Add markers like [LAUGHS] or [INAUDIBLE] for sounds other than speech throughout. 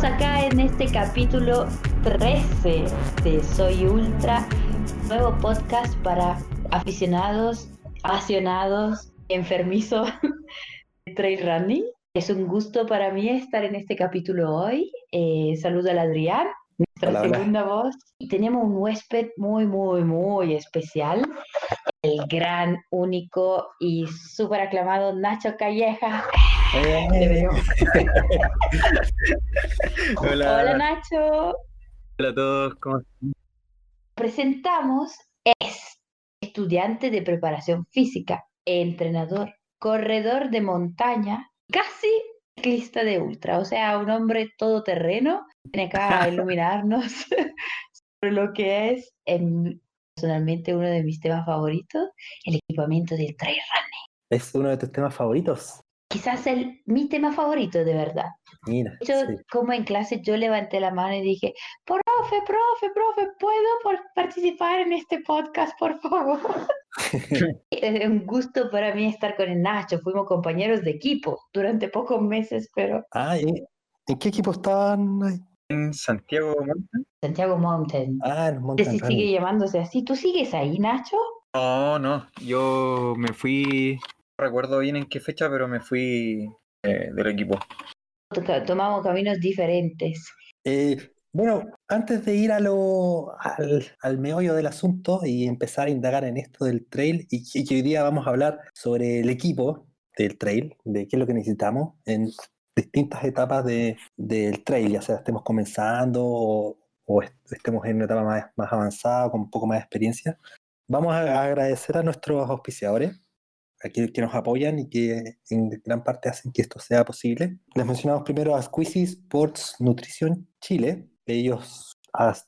Estamos acá en este capítulo 13 de Soy Ultra, nuevo podcast para aficionados, apasionados, enfermizos [LAUGHS] de trail running. Es un gusto para mí estar en este capítulo hoy. Eh, saludo a Adrián, nuestra segunda voz. Y tenemos un huésped muy, muy, muy especial, el gran, único y súper aclamado Nacho Calleja. Eh. [LAUGHS] Hola. Hola Nacho. Hola a todos, ¿cómo están? Presentamos, es estudiante de preparación física, entrenador, corredor de montaña, casi ciclista de ultra, o sea, un hombre todoterreno. Viene acá a [LAUGHS] iluminarnos [LAUGHS] sobre lo que es en, personalmente uno de mis temas favoritos, el equipamiento del trail running. Es uno de tus temas favoritos. Quizás el, mi tema favorito, de verdad. Mira. Yo, sí. como en clase, yo levanté la mano y dije, profe, profe, profe, ¿puedo por- participar en este podcast, por favor? [LAUGHS] es un gusto para mí estar con el Nacho. Fuimos compañeros de equipo durante pocos meses, pero Ah, ¿y ¿en qué equipo estaban? ahí? En Santiago Mountain. Santiago Mountain. Ah, en Mountain sigue llamándose así. ¿Tú sigues ahí, Nacho? No, no, yo me fui, no recuerdo bien en qué fecha, pero me fui eh, del equipo. To- Tomamos caminos diferentes. Eh, bueno, antes de ir a lo, al, al meollo del asunto y empezar a indagar en esto del trail, y que, que hoy día vamos a hablar sobre el equipo del trail, de qué es lo que necesitamos en distintas etapas de, del trail, ya sea estemos comenzando o, o est- estemos en una etapa más, más avanzada, con un poco más de experiencia. Vamos a agradecer a nuestros auspiciadores, a que, nos apoyan y que en gran parte hacen que esto sea posible. Les mencionamos primero a Squeezy Sports Nutrition Chile. Ellos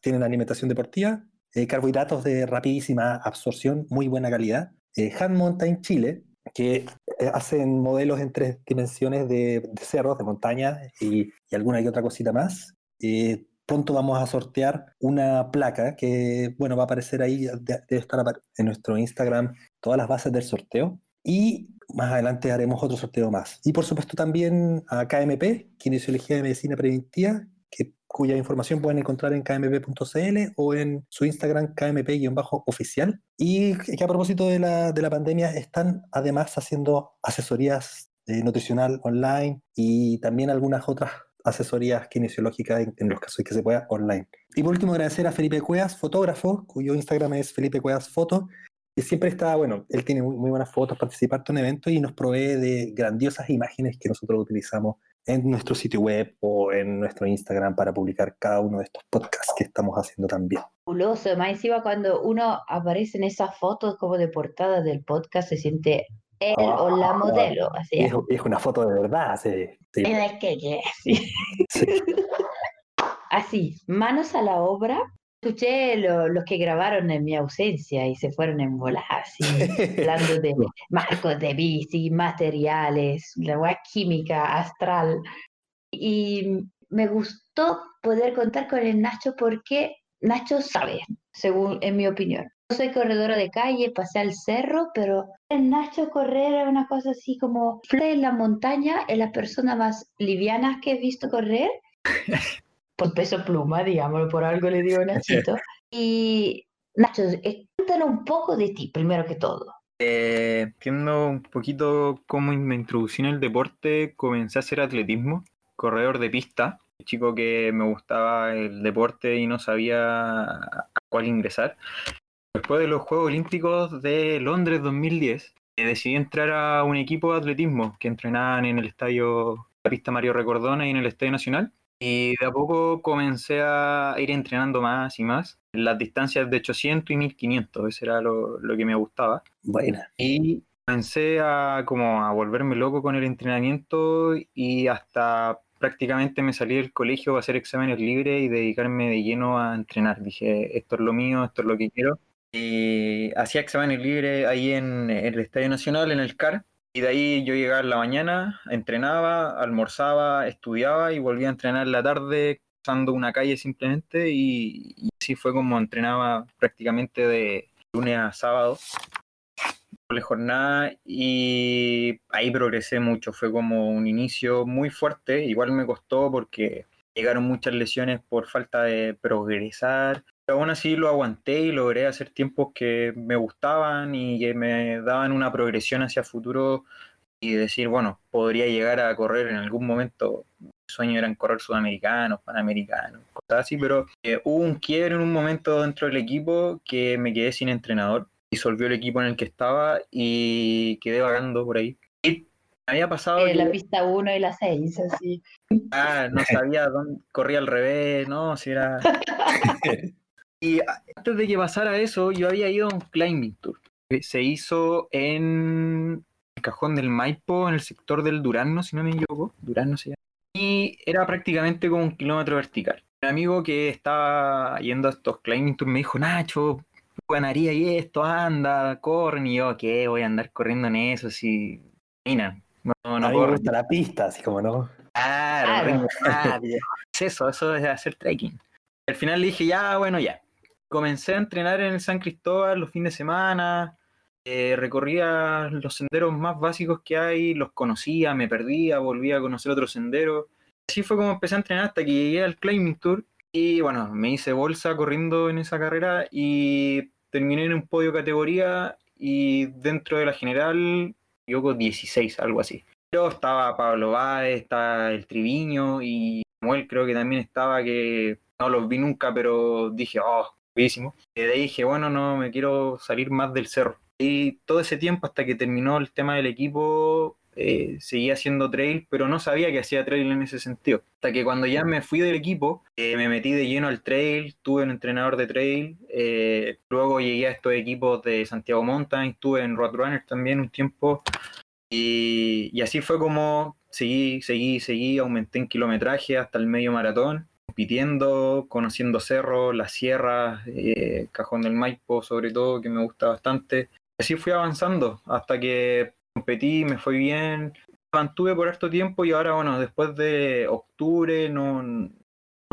tienen alimentación deportiva, eh, carbohidratos de rapidísima absorción, muy buena calidad. Eh, Mountain Chile, que eh, hacen modelos en tres dimensiones de, de cerros, de montaña y, y alguna y otra cosita más. Eh, pronto vamos a sortear una placa que, bueno, va a aparecer ahí, de- debe estar en nuestro Instagram todas las bases del sorteo. Y más adelante haremos otro sorteo más. Y por supuesto también a KMP, Kinesiología de Medicina Preventiva, que, cuya información pueden encontrar en kmp.cl o en su Instagram kmp-oficial. Y que a propósito de la, de la pandemia están además haciendo asesorías eh, nutricional online y también algunas otras asesorías kinesiológicas en, en los casos que se pueda online. Y por último agradecer a Felipe Cuevas, fotógrafo, cuyo Instagram es Felipe Cuevas Foto, siempre está, bueno, él tiene muy, muy buenas fotos, participa harto en eventos y nos provee de grandiosas imágenes que nosotros utilizamos en nuestro sitio web o en nuestro Instagram para publicar cada uno de estos podcasts que estamos haciendo también. Fabuloso. Más encima, cuando uno aparece en esas fotos como de portada del podcast, se siente él o la Ah, modelo. Así Es, es una foto de verdad, sí. sí, Es que que sí. sí. [LAUGHS] Así, manos a la obra. Escuché lo- los que grabaron en mi ausencia y se fueron en volar, así, [LAUGHS] hablando de marcos de bici, materiales, la química, astral. Y me gustó poder contar con el Nacho porque Nacho sabe, según en mi opinión. Yo soy corredora de calle, pasé al cerro, pero el Nacho correr es una cosa así como en la montaña, es la persona más liviana que he visto correr. [LAUGHS] Por peso pluma, digámoslo, por algo le digo Nachito. [LAUGHS] Y Nacho, eh, cuéntanos un poco de ti, primero que todo. Eh, entiendo un poquito cómo me introducí en el deporte, comencé a hacer atletismo, corredor de pista, chico que me gustaba el deporte y no sabía a cuál ingresar. Después de los Juegos Olímpicos de Londres 2010, eh, decidí entrar a un equipo de atletismo que entrenaban en el estadio, la pista Mario Recordona y en el Estadio Nacional. Y de a poco comencé a ir entrenando más y más en las distancias de 800 y 1500, eso era lo, lo que me gustaba. Buena. Y comencé a como a volverme loco con el entrenamiento y hasta prácticamente me salí del colegio a hacer exámenes libres y dedicarme de lleno a entrenar. Dije, esto es lo mío, esto es lo que quiero. Y hacía exámenes libres ahí en, el Estadio Nacional, en el CAR. Y de ahí yo llegaba en la mañana, entrenaba, almorzaba, estudiaba y volvía a entrenar en la tarde, usando una calle simplemente. Y, y así fue como entrenaba prácticamente de lunes a sábado doble jornada y ahí progresé mucho. Fue como un inicio muy fuerte. Igual me costó porque llegaron muchas lesiones por falta de progresar. Pero aún así lo aguanté y logré hacer tiempos que me gustaban y que me daban una progresión hacia futuro y decir, bueno, podría llegar a correr en algún momento. Mi sueño era correr sudamericanos, panamericanos, cosas así, pero eh, hubo un quiebre en un momento dentro del equipo que me quedé sin entrenador. Disolvió el equipo en el que estaba y quedé vagando por ahí. Y había pasado. Eh, la pista 1 y la 6, así. Ah, no sabía dónde corría al revés, ¿no? Si era. [LAUGHS] y antes de que pasara eso, yo había ido a un climbing tour. Se hizo en el cajón del Maipo, en el sector del Durano, si no me equivoco. Durano se llama. Y era prácticamente como un kilómetro vertical. Un amigo que estaba yendo a estos climbing tours me dijo, Nacho, ganaría y esto, anda, corren. Y yo, ¿qué? Voy a andar corriendo en eso, si. Mira, no, no a mí me gusta la pista, así como no. Claro, es eso, eso es hacer trekking. Al final le dije, ya, bueno, ya. Comencé a entrenar en el San Cristóbal los fines de semana, eh, recorría los senderos más básicos que hay, los conocía, me perdía, volvía a conocer otros senderos. Así fue como empecé a entrenar hasta que llegué al Climbing Tour y bueno, me hice bolsa corriendo en esa carrera y terminé en un podio categoría y dentro de la general yo con 16, algo así. Pero estaba Pablo Báez, estaba el Triviño y Samuel creo que también estaba que no los vi nunca, pero dije, oh, Y de ahí dije, bueno, no me quiero salir más del cerro. Y todo ese tiempo, hasta que terminó el tema del equipo, eh, seguía haciendo trail, pero no sabía que hacía trail en ese sentido. Hasta que cuando ya me fui del equipo, eh, me metí de lleno al trail, tuve un entrenador de trail, eh, luego llegué a estos equipos de Santiago Mountain, estuve en Roadrunner también un tiempo, y, y así fue como seguí, seguí, seguí, aumenté en kilometraje hasta el medio maratón, compitiendo, conociendo cerros, las sierras, Cajón del Maipo sobre todo, que me gusta bastante. Así fui avanzando hasta que competí, me fue bien, mantuve por harto tiempo y ahora, bueno, después de octubre no, no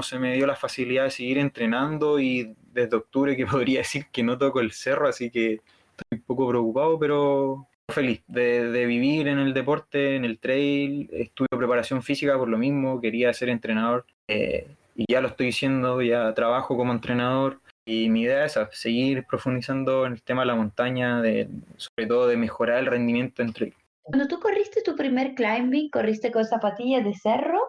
se me dio la facilidad de seguir entrenando y desde octubre que [LAUGHS] podría decir que no toco el cerro, así que estoy un poco preocupado, pero feliz de, vivir en el deporte, en el trail, estudio preparación física por lo mismo, quería ser entrenador. Eh, y ya lo estoy diciendo, ya trabajo como entrenador y mi idea es seguir profundizando en el tema de la montaña, de, sobre todo de mejorar el rendimiento entre Cuando tú corriste tu primer climbing, ¿corriste con zapatillas de cerro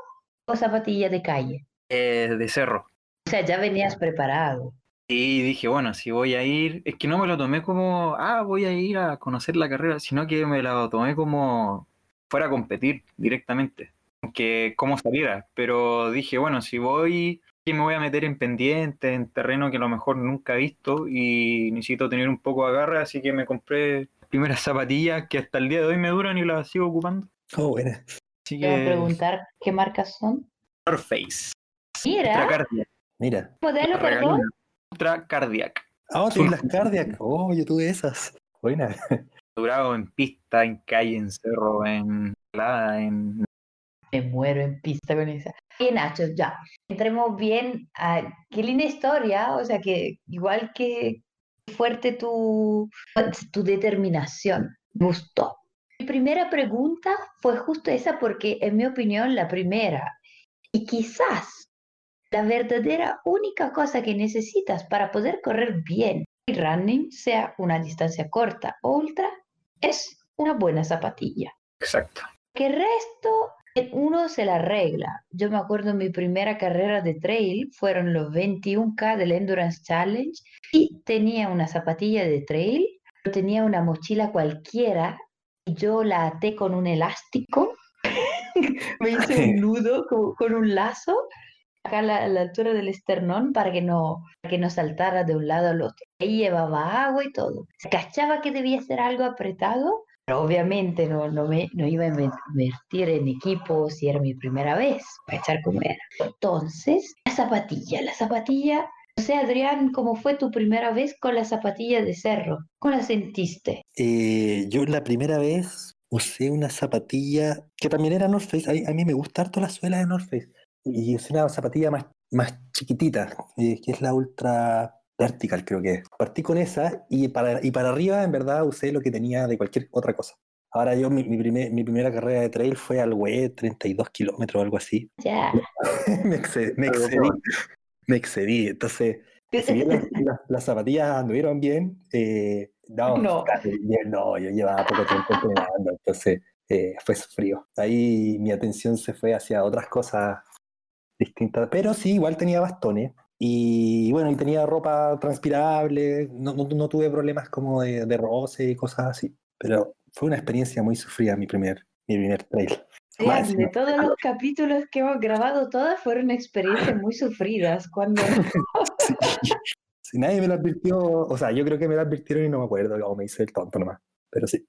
o zapatillas de calle? Eh, de cerro. O sea, ya venías preparado. Y dije, bueno, si voy a ir, es que no me lo tomé como, ah, voy a ir a conocer la carrera, sino que me lo tomé como fuera a competir directamente, que cómo saliera. Pero dije, bueno, si voy que me voy a meter en pendiente, en terreno que a lo mejor nunca he visto y necesito tener un poco de agarre, así que me compré primeras zapatillas que hasta el día de hoy me duran y las sigo ocupando. Oh, buena. Así que... Voy a preguntar qué marcas son. North Face. Mira. Cardiac. Mira. ¿Modelo, perdón? Ultra Cardiac. Ah, oh, las Cardiac. Oh, yo tuve esas. Buena. [LAUGHS] Durado en pista, en calle, en cerro, en en me muero en pista con esa. Y Nacho, ya, entremos bien a qué linda historia, o sea que igual que fuerte tu, tu determinación, me gustó. Mi primera pregunta fue justo esa porque en mi opinión la primera y quizás la verdadera única cosa que necesitas para poder correr bien y running, sea una distancia corta o ultra, es una buena zapatilla. Exacto. Que resto uno se la arregla. Yo me acuerdo mi primera carrera de trail fueron los 21K del Endurance Challenge y tenía una zapatilla de trail, tenía una mochila cualquiera y yo la até con un elástico, [LAUGHS] me hice un [LAUGHS] nudo con, un lazo acá a la, altura del esternón para que no que no saltara de un lado al otro. Ahí llevaba agua y todo. Se cachaba que debía ser algo apretado obviamente no, no, me, no iba a invertir en equipo si era mi primera vez, para echar como era. Entonces, la zapatilla, la zapatilla, no sé, Adrián, ¿cómo fue tu primera vez con la zapatilla de cerro? ¿Cómo la sentiste? Eh, yo la primera vez usé una zapatilla que también era North Face. A, mí me gusta harto la suela de North Face. Y usé una zapatilla más, más chiquitita, eh, que es la Ultra Vertical creo que Partí con esa y para, y para arriba en verdad usé lo que tenía de cualquier otra cosa. Ahora yo, mi, mi, primer- mi primera carrera de trail fue al WE, 32 kilómetros o algo así. Ya. [LAUGHS] me, excedí, me excedí. Me excedí. Entonces, si bien las, las- las zapatillas anduvieron bien, eh, no, No. bien, no, yo llevaba poco tiempo entrenando, entonces eh, fue frío. Ahí mi atención se fue hacia otras cosas distintas, pero sí, igual tenía bastones. Y bueno, y tenía ropa transpirable, no, no, no tuve problemas como de, de roce y cosas así. Pero fue una experiencia muy sufrida mi primer, mi primer trail. Sí, Más de todos los capítulos que hemos grabado, todas fueron experiencias muy sufridas. Cuando [LAUGHS] [LAUGHS] Si nadie me lo advirtió, o sea, yo creo que me lo advirtieron y no me acuerdo, o me hice el tonto nomás. Pero sí.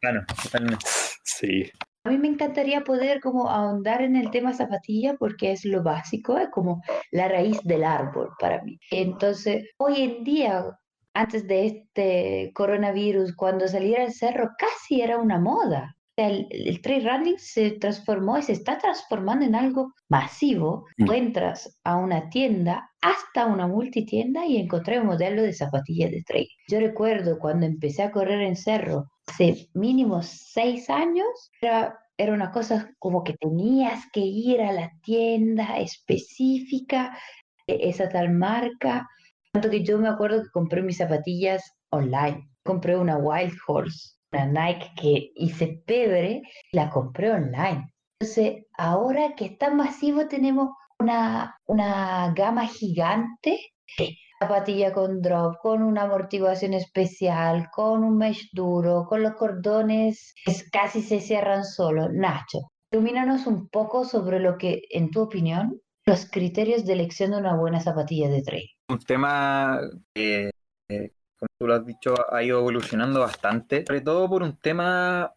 Claro, totalmente. Sí. A mí me encantaría poder como ahondar en el tema zapatilla porque es lo básico, es como la raíz del árbol para mí. Entonces, hoy en día, antes de este coronavirus, cuando salir al cerro casi era una moda. El, el trail running se transformó y se está transformando en algo masivo. Mm. Tú entras a una tienda, hasta una multitienda y encontré un modelo de zapatillas de trail. Yo recuerdo cuando empecé a correr en cerro, hace mínimo seis años, era, era una cosa como que tenías que ir a la tienda específica de esa tal marca. Tanto que yo me acuerdo que compré mis zapatillas online. Compré una Wild Horse, una Nike que hice pebre, la compré online. Entonces, ahora que es tan masivo, tenemos una, una gama gigante de zapatilla con drop, con una amortiguación especial, con un mesh duro, con los cordones que casi se cierran solo. Nacho, ilumínanos un poco sobre lo que, en tu opinión, los criterios de elección de una buena zapatilla de trail. Un tema que, eh, como tú lo has dicho, ha ido evolucionando bastante, sobre todo por un tema,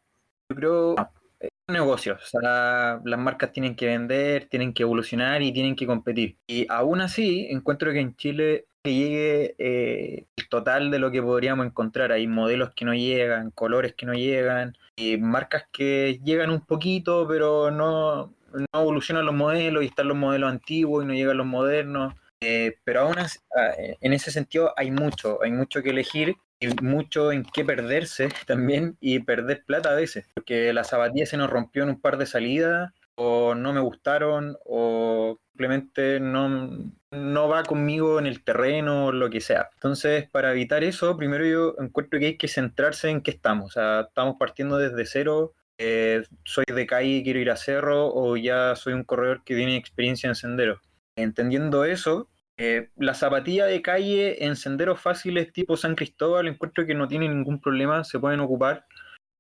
yo creo, es un negocio. O sea, las marcas tienen que vender, tienen que evolucionar y tienen que competir. Y aún así, encuentro que en Chile que llegue eh, el total de lo que podríamos encontrar. Hay modelos que no llegan, colores que no llegan, y marcas que llegan un poquito, pero no, no evolucionan los modelos y están los modelos antiguos y no llegan los modernos. Eh, pero aún así, ah, eh, en ese sentido hay mucho, hay mucho que elegir y mucho en qué perderse [LAUGHS] también y perder plata a veces, porque la zapatilla se nos rompió en un par de salidas o no me gustaron o simplemente no, no va conmigo en el terreno lo que sea. Entonces, para evitar eso, primero yo encuentro que hay que centrarse en qué estamos, o sea, estamos partiendo desde cero. eh, soy de calle y quiero ir a cerro o ya soy un corredor que tiene experiencia en senderos. Entendiendo eso, eh, la zapatilla de calle en senderos fáciles tipo San Cristóbal encuentro que no tiene ningún problema, se pueden ocupar.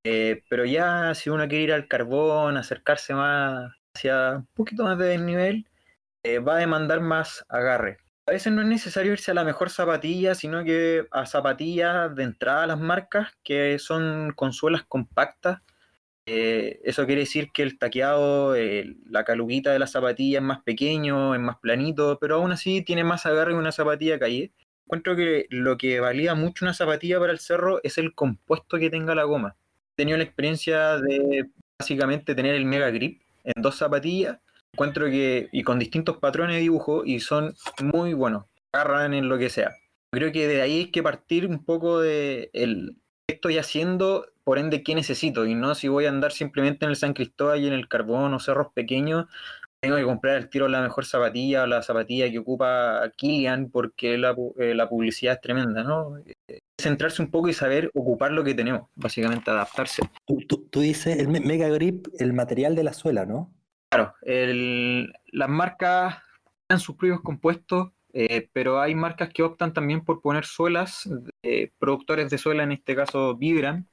Eh, pero ya si uno quiere ir al carbón, acercarse más hacia un poquito más de desnivel, eh, va a demandar más agarre. A veces no es necesario irse a la mejor zapatilla, sino que a zapatillas de entrada a las marcas que son con suelas compactas. Eh, eso quiere decir que el taqueado, eh, la caluguita de la zapatilla es más pequeño, es más planito, pero aún así tiene más agarre que una zapatilla calle. Encuentro que lo que valida mucho una zapatilla para el cerro es el compuesto que tenga la goma. He tenido la experiencia de básicamente tener el Mega Grip en dos zapatillas. Encuentro que, y con distintos patrones de dibujo, y son muy buenos. Agarran en lo que sea. Creo que de ahí hay que partir un poco de el qué estoy haciendo, por ende qué necesito, y no si voy a andar simplemente en el San Cristóbal y en el Carbón o cerros pequeños, tengo que comprar al tiro la mejor zapatilla o la zapatilla que ocupa Kilian porque la, eh, la publicidad es tremenda, ¿no? Eh, Centrarse un poco y saber ocupar lo que tenemos, básicamente adaptarse. Tú, tú- tú dices el Me- Mega Grip, el material de la suela, ¿no? Claro, el- las marcas dan sus propios compuestos, eh, pero hay marcas que optan también por poner suelas, eh, productores de suela, en este caso Vibram,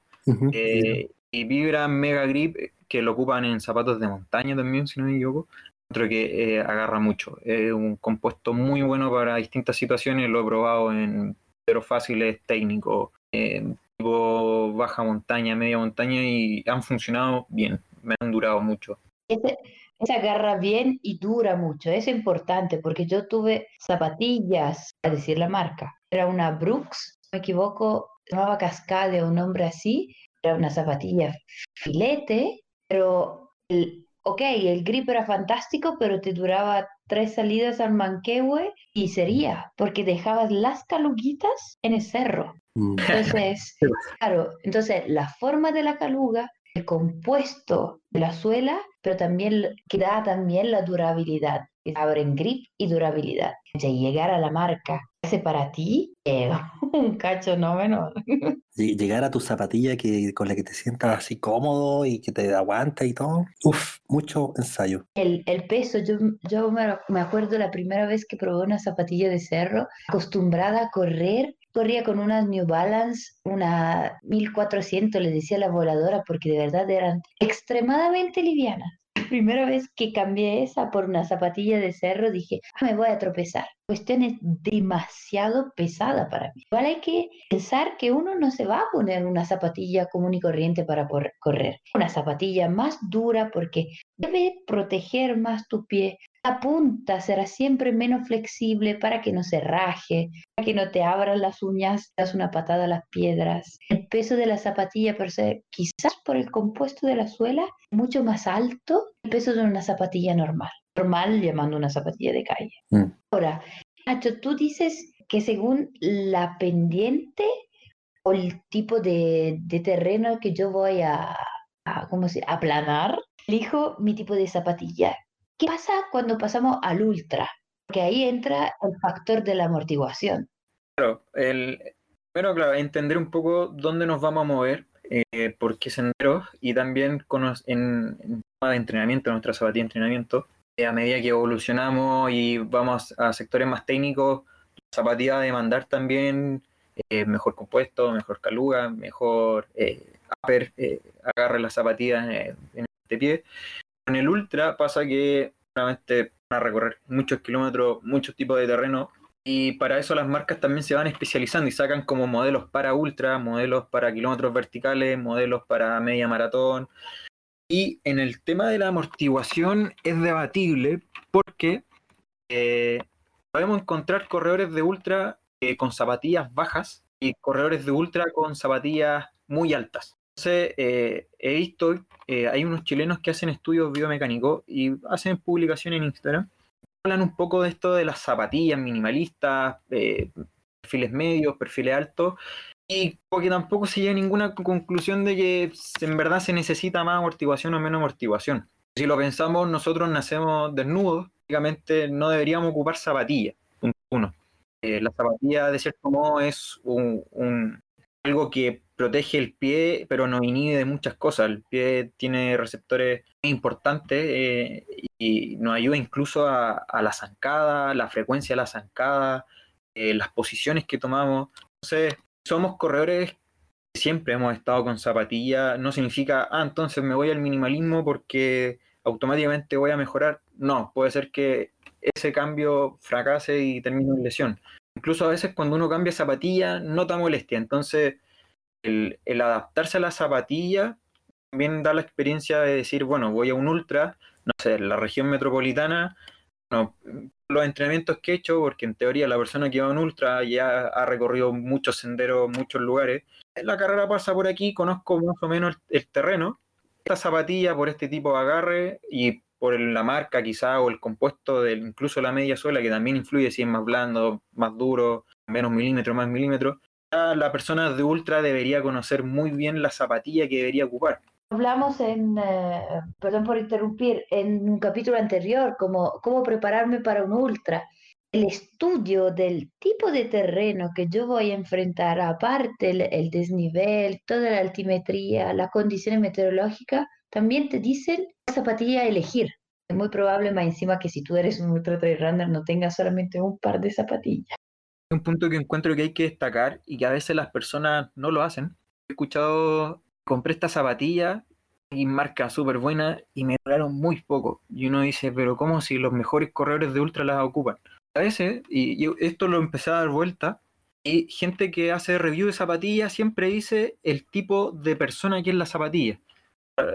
eh, y Vibram Mega Grip, eh, que lo ocupan en zapatos de montaña también, si no me equivoco. Otro que eh, agarra mucho. Es un compuesto muy bueno para distintas situaciones, lo he probado en pero fáciles técnicos, eh, tipo baja montaña, media montaña, y han funcionado bien, me han durado mucho. Se agarra bien y dura mucho. Es importante porque yo tuve zapatillas, a decir la marca. Era una Brooks, si me equivoco, se llamaba Cascade o un nombre así. Era una zapatilla filete, pero el, ok, el grip era fantástico, pero te duraba tres salidas al Manquehue y sería, porque dejabas las caluguitas en el cerro. Mm. Entonces, [LAUGHS] claro, entonces la forma de la caluga, el compuesto de la suela, pero también que da también la durabilidad, abren grip y durabilidad. De llegar a la marca, ese para ti, eh, [LAUGHS] un cacho no menor. Lle- [LAUGHS] Llegar a tu zapatilla que, con la que te sientas así cómodo y que te aguanta y todo. Uf, mucho ensayo. El, el peso, yo, yo me, me acuerdo la primera vez que probé una zapatilla de cerro, acostumbrada a correr, corría con unas New Balance, una 1400, le decía la voladora, porque de verdad eran extremadamente livianas. Primera vez que cambié esa por una zapatilla de cerro, dije, "Ah, me voy a tropezar. Cuestión es demasiado pesada para mí. Igual hay que pensar que uno no se va a poner una zapatilla común y corriente para correr. Una zapatilla más dura porque debe proteger más tu pie. La punta será siempre menos flexible para que no se raje, para que no te abran las uñas, das una patada a las piedras. El peso de la zapatilla, per se, quizás por el compuesto de la suela, mucho más alto que el peso de una zapatilla normal. Normal llamando una zapatilla de calle. Mm. Ahora, Nacho, tú dices que según la pendiente o el tipo de, de terreno que yo voy a, a ¿cómo se aplanar, elijo mi tipo de zapatilla. ¿Qué pasa cuando pasamos al ultra? Porque ahí entra el factor de la amortiguación. Claro, el, primero, claro, entender un poco dónde nos vamos a mover, eh, por qué senderos, y también en, tema de entrenamiento, nuestra zapatilla de entrenamiento, eh, a medida que evolucionamos y vamos a sectores más técnicos, la zapatilla va a demandar también eh, mejor compuesto, mejor caluga, mejor eh, upper, agarre las zapatillas en, en este pie. En el ultra pasa que realmente van a recorrer muchos kilómetros, muchos tipos de terreno, y para eso las marcas también se van especializando y sacan como modelos para ultra, modelos para kilómetros verticales, modelos para media maratón. Y en el tema de la amortiguación es debatible porque eh, podemos encontrar corredores de ultra eh, con zapatillas bajas y corredores de ultra con zapatillas muy altas. Entonces, eh, he visto, eh, hay unos chilenos que hacen estudios biomecánicos y hacen publicaciones en Instagram hablan un poco de esto de las zapatillas minimalistas, eh, perfiles medios, perfiles altos, y porque tampoco se llega a ninguna conclusión de que en verdad se necesita más amortiguación o menos amortiguación. Si lo pensamos, nosotros nacemos desnudos, prácticamente no deberíamos ocupar zapatillas. Punto uno. Eh, la zapatilla, de cierto modo, es un, un- algo que protege el pie, pero nos inhibe de muchas cosas. El pie tiene receptores importantes eh, y nos ayuda incluso a, a la zancada, la frecuencia de la zancada, eh, las posiciones que tomamos. Entonces, somos corredores que siempre hemos estado con zapatilla. No significa, ah, entonces me voy al minimalismo porque automáticamente voy a mejorar. No, puede ser que ese cambio fracase y termine en lesión. Incluso a veces cuando uno cambia zapatilla, nota molestia. Entonces, el, adaptarse a la zapatilla también da la experiencia de decir, bueno, voy a un ultra, no sé, la región metropolitana, los entrenamientos que he hecho, porque en teoría la persona que va a un ultra ya ha recorrido muchos senderos, muchos lugares, la carrera pasa por aquí, conozco más o menos el, terreno, esta zapatilla por este tipo de agarre y por la marca quizá o el compuesto del incluso la media suela que también influye si es más blando, más duro, menos milímetros, más milímetros, ya la persona de ultra debería conocer muy bien la zapatilla que debería ocupar. Hablamos en, eh, perdón por interrumpir, en un capítulo anterior, como cómo prepararme para un ultra. El estudio del tipo de terreno que yo voy a enfrentar, aparte el, el desnivel, toda la altimetría, las condiciones meteorológicas, también te dicen qué zapatilla elegir. Es muy probable más encima que si tú eres un ultra trail runner no tengas solamente un par de zapatillas. Un punto que encuentro que hay que destacar y que a veces las personas no lo hacen. He escuchado, compré esta zapatilla y marca súper buena y me duraron muy poco. Y uno dice, pero ¿cómo si los mejores corredores de ultra las ocupan? A veces, y esto lo empecé a dar vuelta, y gente que hace review de zapatillas siempre dice el tipo de persona que es la zapatilla.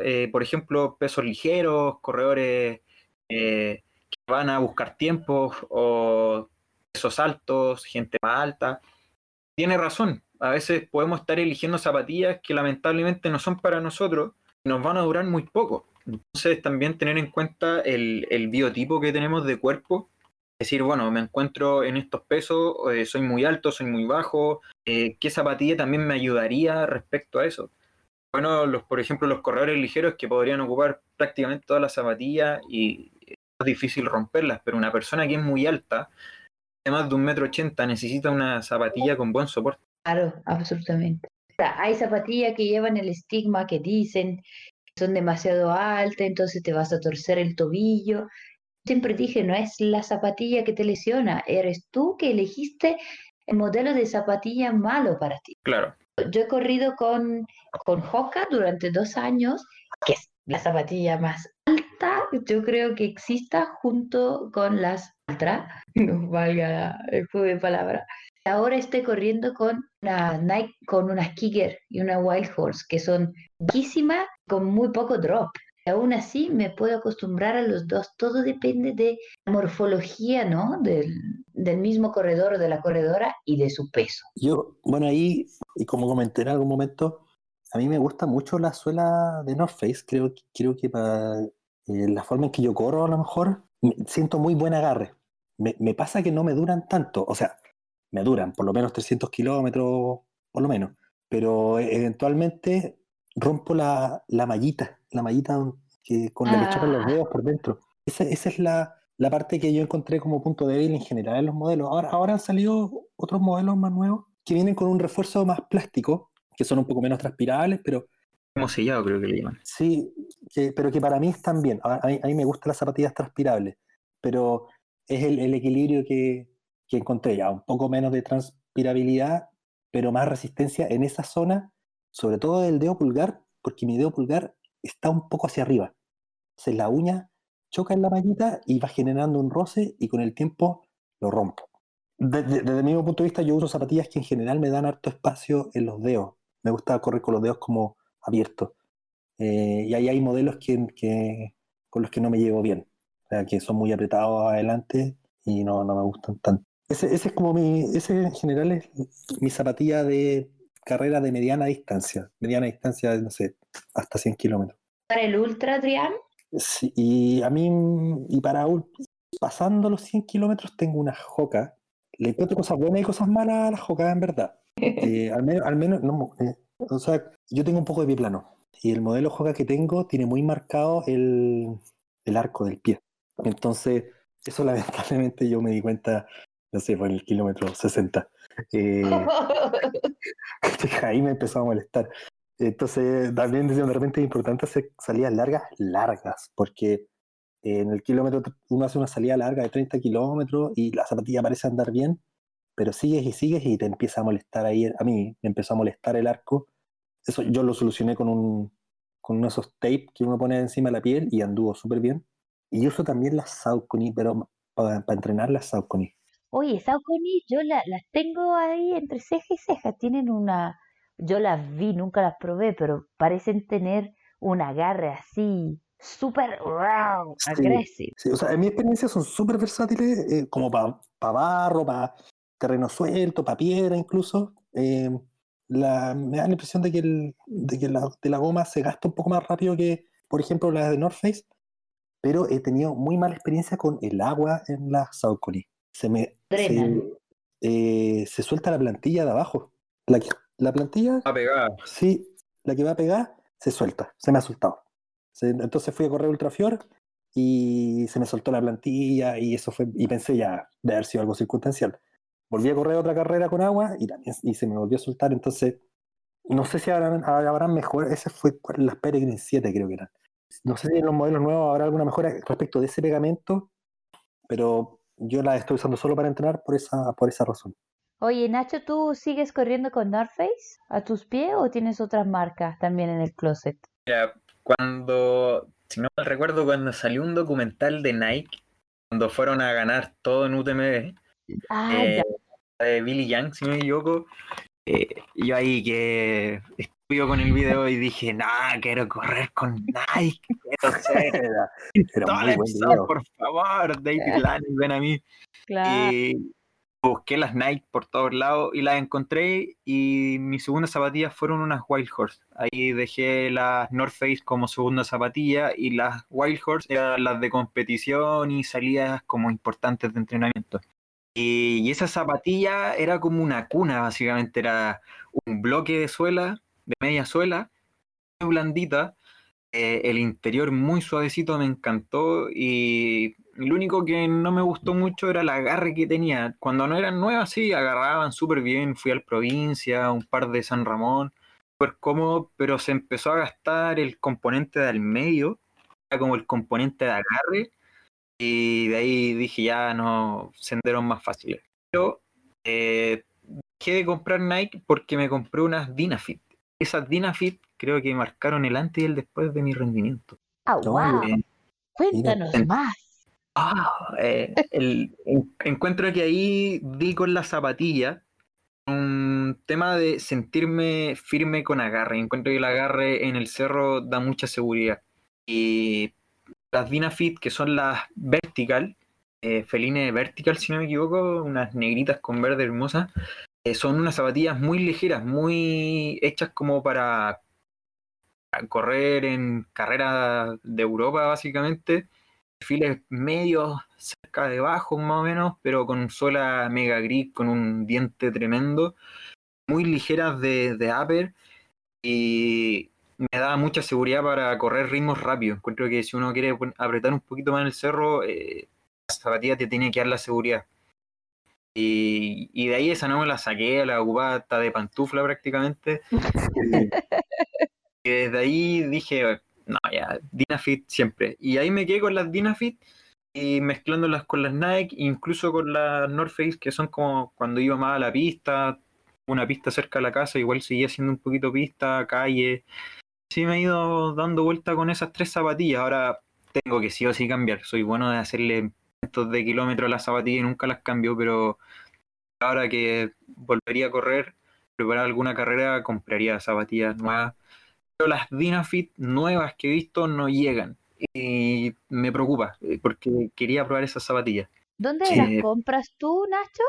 Eh, por ejemplo, pesos ligeros, corredores eh, que van a buscar tiempos o pesos altos, gente más alta. Tiene razón, a veces podemos estar eligiendo zapatillas que lamentablemente no son para nosotros y nos van a durar muy poco. Entonces también tener en cuenta el, el biotipo que tenemos de cuerpo. Decir, bueno, me encuentro en estos pesos, eh, soy muy alto, soy muy bajo, eh, ¿qué zapatilla también me ayudaría respecto a eso? Bueno, los, por ejemplo, los corredores ligeros que podrían ocupar prácticamente todas las zapatillas y es difícil romperlas, pero una persona que es muy alta, más de un metro ochenta, necesita una zapatilla con buen soporte. Claro, absolutamente. hay zapatillas que llevan el estigma que dicen que son demasiado altas, entonces te vas a torcer el tobillo. Siempre dije, no es la zapatilla que te lesiona, eres tú que elegiste el modelo de zapatilla malo para ti. Claro. Yo he corrido con, con Hoka durante dos años, que es la zapatilla más alta, yo creo que exista junto con las Ultra, [LAUGHS] no valga el juego de palabras. Ahora estoy corriendo con una Nike, con una Kicker y una Wild Horse, que son bajísimas, con muy poco drop. Aún así me puedo acostumbrar a los dos. Todo depende de la morfología, ¿no? Del, del mismo corredor o de la corredora y de su peso. Yo, bueno, ahí, y como comenté en algún momento, a mí me gusta mucho la suela de North Face. Creo, creo que para eh, la forma en que yo corro, a lo mejor, siento muy buen agarre. Me, me, pasa que no me duran tanto. O sea, me duran por lo menos 300 kilómetros, por lo menos. Pero eventualmente rompo la, la mallita, la mallita que, con la que chocan los dedos por dentro. Esa, esa es la, la, parte que yo encontré como punto débil en general en los modelos. Ahora, ahora han salido otros modelos más nuevos que vienen con un refuerzo más plástico, que son un poco menos transpirables, pero... Como sellado creo que le llaman. Sí, que, pero que para mí están bien. A, mí, a mí me gustan las zapatillas transpirables, pero es el, el equilibrio que, que encontré ya, un poco menos de transpirabilidad, pero más resistencia en esa zona, sobre todo del dedo pulgar, porque mi dedo pulgar está un poco hacia arriba. Entonces la uña choca en la mallita y va generando un roce y con el tiempo lo rompo. Desde, desde mi punto de vista, yo uso zapatillas que en general me dan harto espacio en los dedos. Me gusta correr con los dedos como abiertos. Eh, y ahí hay modelos que, que, con los que no me llevo bien. O sea, que son muy apretados adelante y no, no me gustan tanto. Ese, ese, es como mi, ese en general es mi zapatilla de carrera de mediana distancia. Mediana distancia, no sé, hasta 100 kilómetros. ¿Para el ultra, Adrián? Sí, y a mí, y para pasando los 100 kilómetros tengo una joca. Le encuentro cosas buenas y cosas malas a la joca, en verdad. [LAUGHS] Eh, al menos, al menos no, eh, o sea, yo tengo un poco de pie plano. Y el modelo joca que tengo tiene muy marcado el, el arco del pie. Entonces, eso [LAUGHS] lamentablemente yo me di cuenta no sé, por el kilómetro 60. Eh, [LAUGHS] ahí me empezó a molestar. Entonces, también de repente es importante hacer salidas largas, largas, porque en el kilómetro uno hace una salida larga de 30 kilómetros y la zapatilla parece andar bien, pero sigues y sigues y te empieza a molestar ahí. A mí me empezó a molestar el arco. Eso yo lo solucioné con un con uno de esos tape que uno pone encima de la piel y anduvo súper bien. Y uso también las Saucony, pero para, para entrenar las Saucony. Oye, Saucony, yo la, las tengo ahí entre ceja y ceja. Tienen una, yo las vi, nunca las probé, pero parecen tener un agarre así, súper wow, Sí, agresivo. sí, o sea, en mi experiencia son súper versátiles, eh, como para barro, para terreno suelto, para piedra incluso. Eh, la, me da la impresión de que, el, de que la, de la goma se gasta un poco más rápido que, por ejemplo, la de North Face, pero he tenido muy mala experiencia con el agua en la Saucony. Se me se, eh, se suelta la plantilla de abajo. La, la plantilla, Está pegada. sí, la que va a pegar, se suelta, se me ha soltado. Entonces fui a correr Ultrafior y se me soltó la plantilla y eso fue, y pensé ya de haber sido algo circunstancial. Volví a correr otra carrera con agua y también y se me volvió a soltar, entonces no sé si habrán, habrán mejor, ese fue las Peregrine 7 creo que eran. No sé si en los modelos nuevos habrá alguna mejora respecto de ese pegamento, pero yo la estoy usando solo para entrenar por esa, por esa razón. Oye, Nacho, ¿tú sigues corriendo con North Face a tus pies o tienes otras marcas también en el closet? Mira, cuando, si no mal recuerdo, cuando salió un documental de Nike, cuando fueron a ganar todo en UTMB, Ah, eh, de Billy Young, si no me equivoco, eh, yo ahí que estuve con el video y dije, nah, quiero correr con Nike, quiero [LAUGHS] ser muy buen video. por favor, David Lanning, ven a mí. Claro. Y, busqué las Nike por todos lados y las encontré y mis segundas zapatillas fueron unas Wild Horse. Ahí dejé las North Face como segunda zapatilla y las Wild Horse eran las de competición y salidas como importantes de entrenamiento. Y, esa zapatilla era como una cuna, básicamente era un bloque de suela, de media suela, muy blandita, eh, el interior muy suavecito me encantó y lo único que no me gustó mucho era el agarre que tenía. Cuando no eran nuevas, sí, agarraban súper bien. Fui al provincia, un par de San Ramón, súper cómodo, pero se empezó a gastar el componente del medio, era como el componente de agarre, y de ahí dije ya no, senderos más fáciles. Pero eh, dejé de comprar Nike porque me compré unas Dynafit. Esas Dynafit creo que marcaron el antes y el después de mi rendimiento. Ah, wow. Cuéntanos más. Ah, eh, el, encuentro que ahí di con la zapatilla un tema de sentirme firme con agarre. Encuentro que el agarre en el cerro da mucha seguridad. Y las Dynafit, que son las vertical, eh, Feline vertical, si no me equivoco, unas negritas con verde hermosas, eh, son unas zapatillas muy ligeras, muy hechas como para correr en carreras de Europa, básicamente perfiles medios, cerca de bajo más o menos, pero con suela mega gris, con un diente tremendo, muy ligeras de, de upper y me da mucha seguridad para correr ritmos rápidos. Encuentro que si uno quiere apretar un poquito más el cerro, eh, la zapatilla te tiene que dar la seguridad. Y, y, de ahí esa no me la saqué, la ocupaba hasta de pantufla prácticamente. [LAUGHS] y desde ahí dije, no, ya, Dynafit siempre. Y ahí me quedé con las Dynafit y mezclándolas con las Nike, incluso con las North Face, que son como cuando iba más a la pista, una pista cerca de la casa, igual seguía siendo un poquito pista, calle. Sí me he ido dando vuelta con esas tres zapatillas. Ahora tengo que sí o sí cambiar. Soy bueno de hacerle cientos de kilómetros a las zapatillas y nunca las cambio, pero ahora que volvería a correr, preparar alguna carrera, compraría zapatillas nuevas las Dynafit nuevas que he visto no llegan. Y me preocupa, eh, porque quería probar esas zapatillas. ¿Dónde las compras tú, Nacho?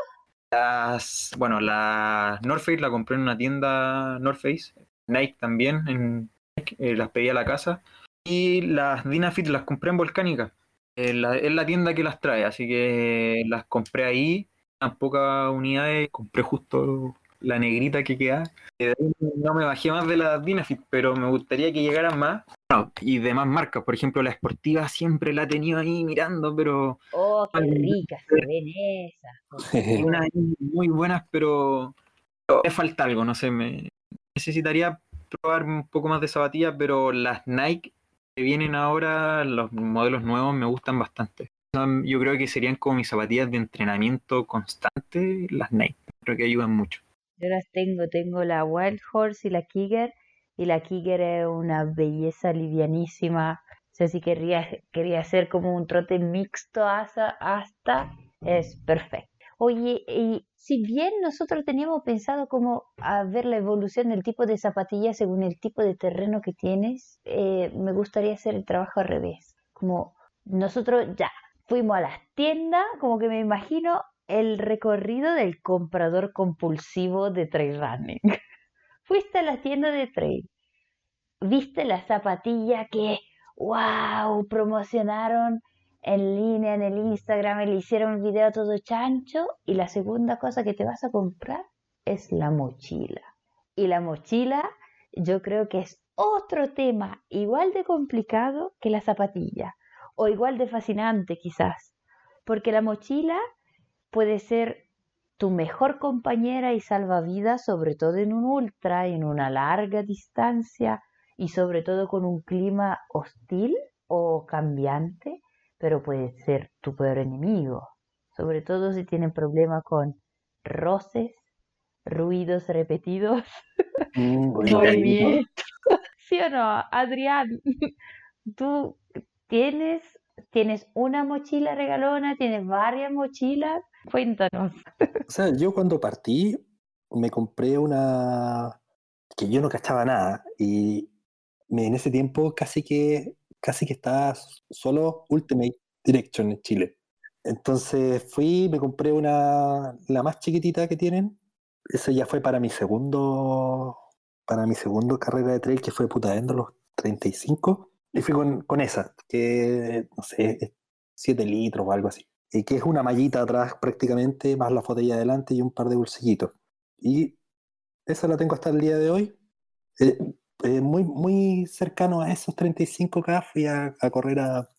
Las, bueno, la North Face la compré en una tienda North Face, Nike también, en, eh, las pedí a la casa. Y las Dynafit las compré en Volcánica. es la tienda que las trae, así que las compré ahí, en pocas unidades, compré justo la negrita que queda. No me bajé más de la Dynafit, pero me gustaría que llegaran más. y de más marcas, por ejemplo, la esportiva siempre la he tenido ahí mirando, pero. Oh, qué rica se ven esas. [LAUGHS] Unas muy buenas, pero me falta algo, no sé, me necesitaría probar un poco más de zapatillas, pero las Nike que vienen ahora, los modelos nuevos, me gustan bastante. Yo creo que serían como mis zapatillas de entrenamiento constante, las Nike. Creo que ayudan mucho. Yo las tengo, tengo la Wild Horse y la Kiger, y la Kiger es una belleza livianísima. O sea, si quería, quería hacer como un trote mixto hasta, hasta es perfecto. Oye, y si bien nosotros teníamos pensado como a ver la evolución del tipo de zapatilla según el tipo de terreno que tienes, eh, me gustaría hacer el trabajo al revés. Como nosotros ya fuimos a las tiendas, como que me imagino el recorrido del comprador compulsivo de trail running. [LAUGHS] Fuiste a la tienda de trail, viste la zapatilla que, wow, promocionaron en línea en el Instagram le hicieron un video todo chancho y la segunda cosa que te vas a comprar es la mochila. Y la mochila yo creo que es otro tema igual de complicado que la zapatilla o igual de fascinante quizás, porque la mochila puede ser tu mejor compañera y salvavidas, sobre todo en un ultra, en una larga distancia y sobre todo con un clima hostil o cambiante, pero puede ser tu peor enemigo, sobre todo si tienen problemas con roces, ruidos repetidos, [LAUGHS] mm, [LAUGHS] [LAUGHS] ¿Sí o no, Adrián? ¿Tú tienes, tienes una mochila regalona, tienes varias mochilas? Cuéntanos. O sea, yo cuando partí me compré una que yo no cachaba nada y en ese tiempo casi que casi que estaba solo Ultimate Direction en Chile. Entonces fui, me compré una, la más chiquitita que tienen. Eso ya fue para mi segundo, para mi segundo carrera de trail, que fue puta los 35. Y fui con, con esa, que no sé, 7 litros o algo así. Y que es una mallita atrás prácticamente, más la botella adelante y un par de bolsillitos. Y esa la tengo hasta el día de hoy. Eh, eh, muy, muy cercano a esos 35K fui a, a correr a,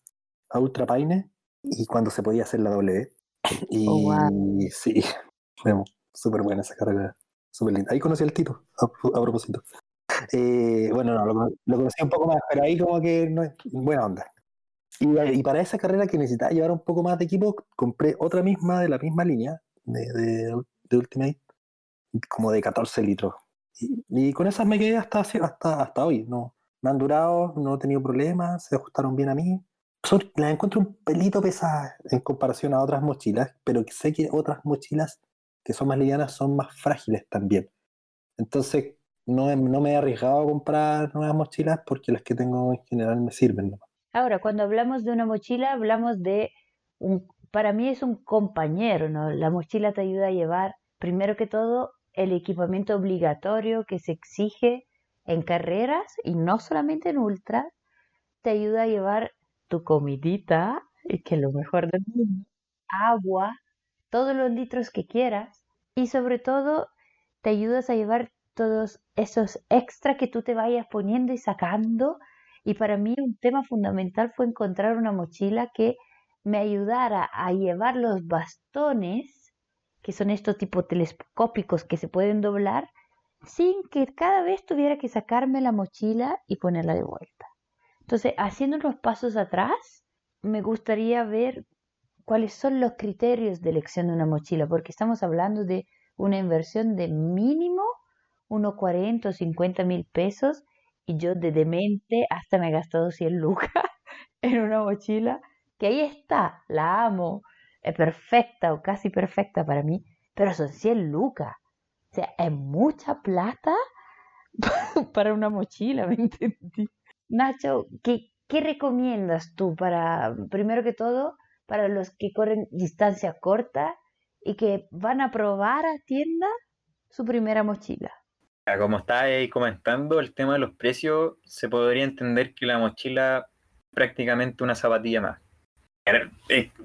a Ultra Paine y cuando se podía hacer la W. Y Oh, sí, [LAUGHS] fue súper buena esa carrera, súper linda. Ahí conocí al Tito, a, a propósito. Eh, bueno, no, lo, lo conocí un poco más, pero ahí como que no es buena onda. Y, y para esa carrera que necesitaba llevar un poco más de equipo, compré otra misma de la misma línea de, de, de Ultimate, como de 14 litros. Y, y con esas me quedé hasta, hasta, hasta hoy. No, me han durado, no he tenido problemas, se ajustaron bien a mí. Son, las encuentro un pelito pesadas en comparación a otras mochilas, pero sé que otras mochilas que son más livianas son más frágiles también. Entonces, no, no me he arriesgado a comprar nuevas mochilas porque las que tengo en general me sirven. ¿no? Ahora, cuando hablamos de una mochila, hablamos de un, para mí es un compañero, ¿no? La mochila te ayuda a llevar, primero que todo, el equipamiento obligatorio que se exige en carreras y no solamente en ultras, te ayuda a llevar tu comidita, que es lo mejor del mundo, agua, todos los litros que quieras y sobre todo te ayudas a llevar todos esos extra que tú te vayas poniendo y sacando. Y para mí un tema fundamental fue encontrar una mochila que me ayudara a llevar los bastones, que son estos tipos telescópicos que se pueden doblar, sin que cada vez tuviera que sacarme la mochila y ponerla de vuelta. Entonces, haciendo los pasos atrás, me gustaría ver cuáles son los criterios de elección de una mochila, porque estamos hablando de una inversión de mínimo unos 40 o 50 mil pesos y yo de demente hasta me he gastado 100 lucas [LAUGHS] en una mochila que ahí está, la amo, es perfecta o casi perfecta para mí, pero son 100 lucas. O sea, es mucha plata [LAUGHS] para una mochila, ¿me entendí? Nacho, ¿qué, ¿qué recomiendas tú para, primero que todo, para los que corren distancia corta y que van a probar a tienda su primera mochila? Como estáis comentando, el tema de los precios, se podría entender que la mochila es prácticamente una zapatilla más.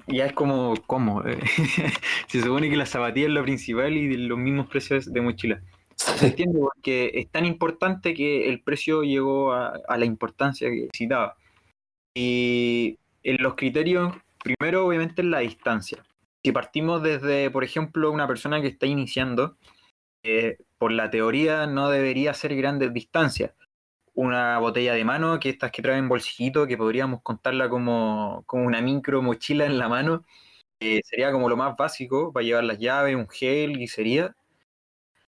Ya es como, ¿cómo? [LAUGHS] Se supone que la zapatilla es lo principal y de los mismos precios de mochila. Se entiende porque es tan importante que el precio llegó a, a la importancia que necesitaba. Y en los criterios, primero obviamente es la distancia. Si partimos desde, por ejemplo, una persona que está iniciando, eh, por la teoría no debería ser grandes distancias. Una botella de mano, que estas que traen bolsillito, que podríamos contarla como, como una micro mochila en la mano, eh, sería como lo más básico para llevar las llaves, un gel y sería.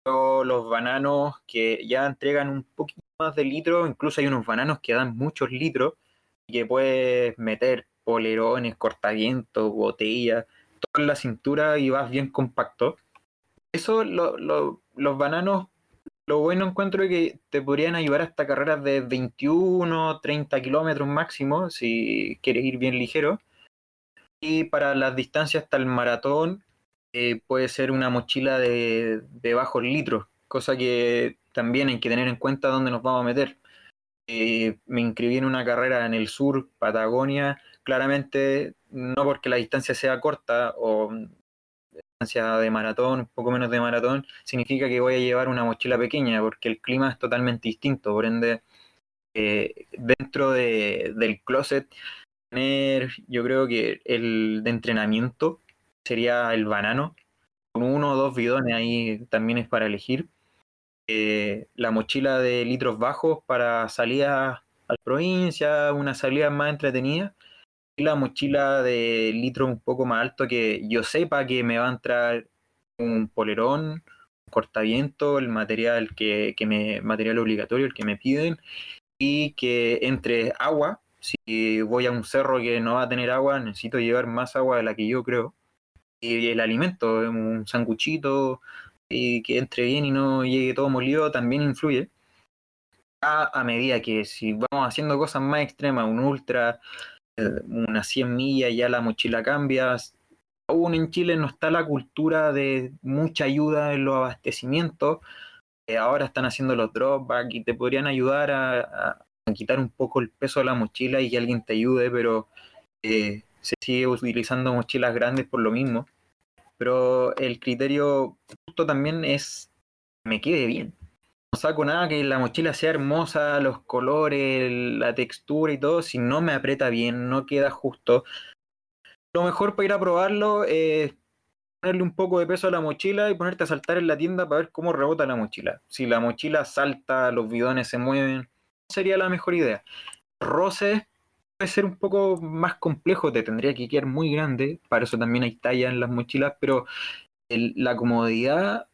Luego los bananos que ya entregan un poquito más de litro, incluso hay unos bananos que dan muchos litros y que puedes meter polerones, cortavientos, botellas, todo en la cintura y vas bien compacto. Eso, lo- lo- los bananos, lo bueno encuentro es que te podrían ayudar hasta carreras de 21, 30 kilómetros máximo, si quieres ir bien ligero. Y para las distancias hasta el maratón, eh, puede ser una mochila de, de bajos litros, cosa que también hay que tener en cuenta dónde nos vamos a meter. Eh, me inscribí en una carrera en el sur, Patagonia, claramente no porque la distancia sea corta o de maratón, un poco menos de maratón, significa que voy a llevar una mochila pequeña, porque el clima es totalmente distinto, por ende, eh, dentro de- del closet, tener, yo creo que el de entrenamiento sería el banano, con uno o dos bidones ahí también es para elegir. Eh, la mochila de litros bajos para salidas a la provincia, una salida más entretenida mochila de litro un poco más alto que yo sepa que me va a entrar un polerón, un cortaviento, el material que, que me, material obligatorio, el que me piden, y que entre agua, si voy a un cerro que no va a tener agua, necesito llevar más agua de la que yo creo. Y el alimento, un sanguchito, y que entre bien y no llegue todo molido, también influye. A, a medida que si vamos haciendo cosas más extremas, un ultra, unas 100 millas, ya la mochila cambia, aún en Chile no está la cultura de mucha ayuda en los abastecimientos. Eh, ahora están haciendo los dropbacks y te podrían ayudar a, quitar un poco el peso de la mochila y que alguien te ayude, pero eh, se sigue utilizando mochilas grandes por lo mismo. Pero el criterio justo también es me quede bien. Saco nada que la mochila sea hermosa, los colores, la textura y todo, si no me aprieta bien, no queda justo. Lo mejor para ir a probarlo es ponerle un poco de peso a la mochila y ponerte a saltar en la tienda para ver cómo rebota la mochila. Si la mochila salta, los bidones se mueven, sería la mejor idea. Roces puede ser un poco más complejo, te tendría que quedar muy grande, para eso también hay talla en las mochilas, pero la comodidad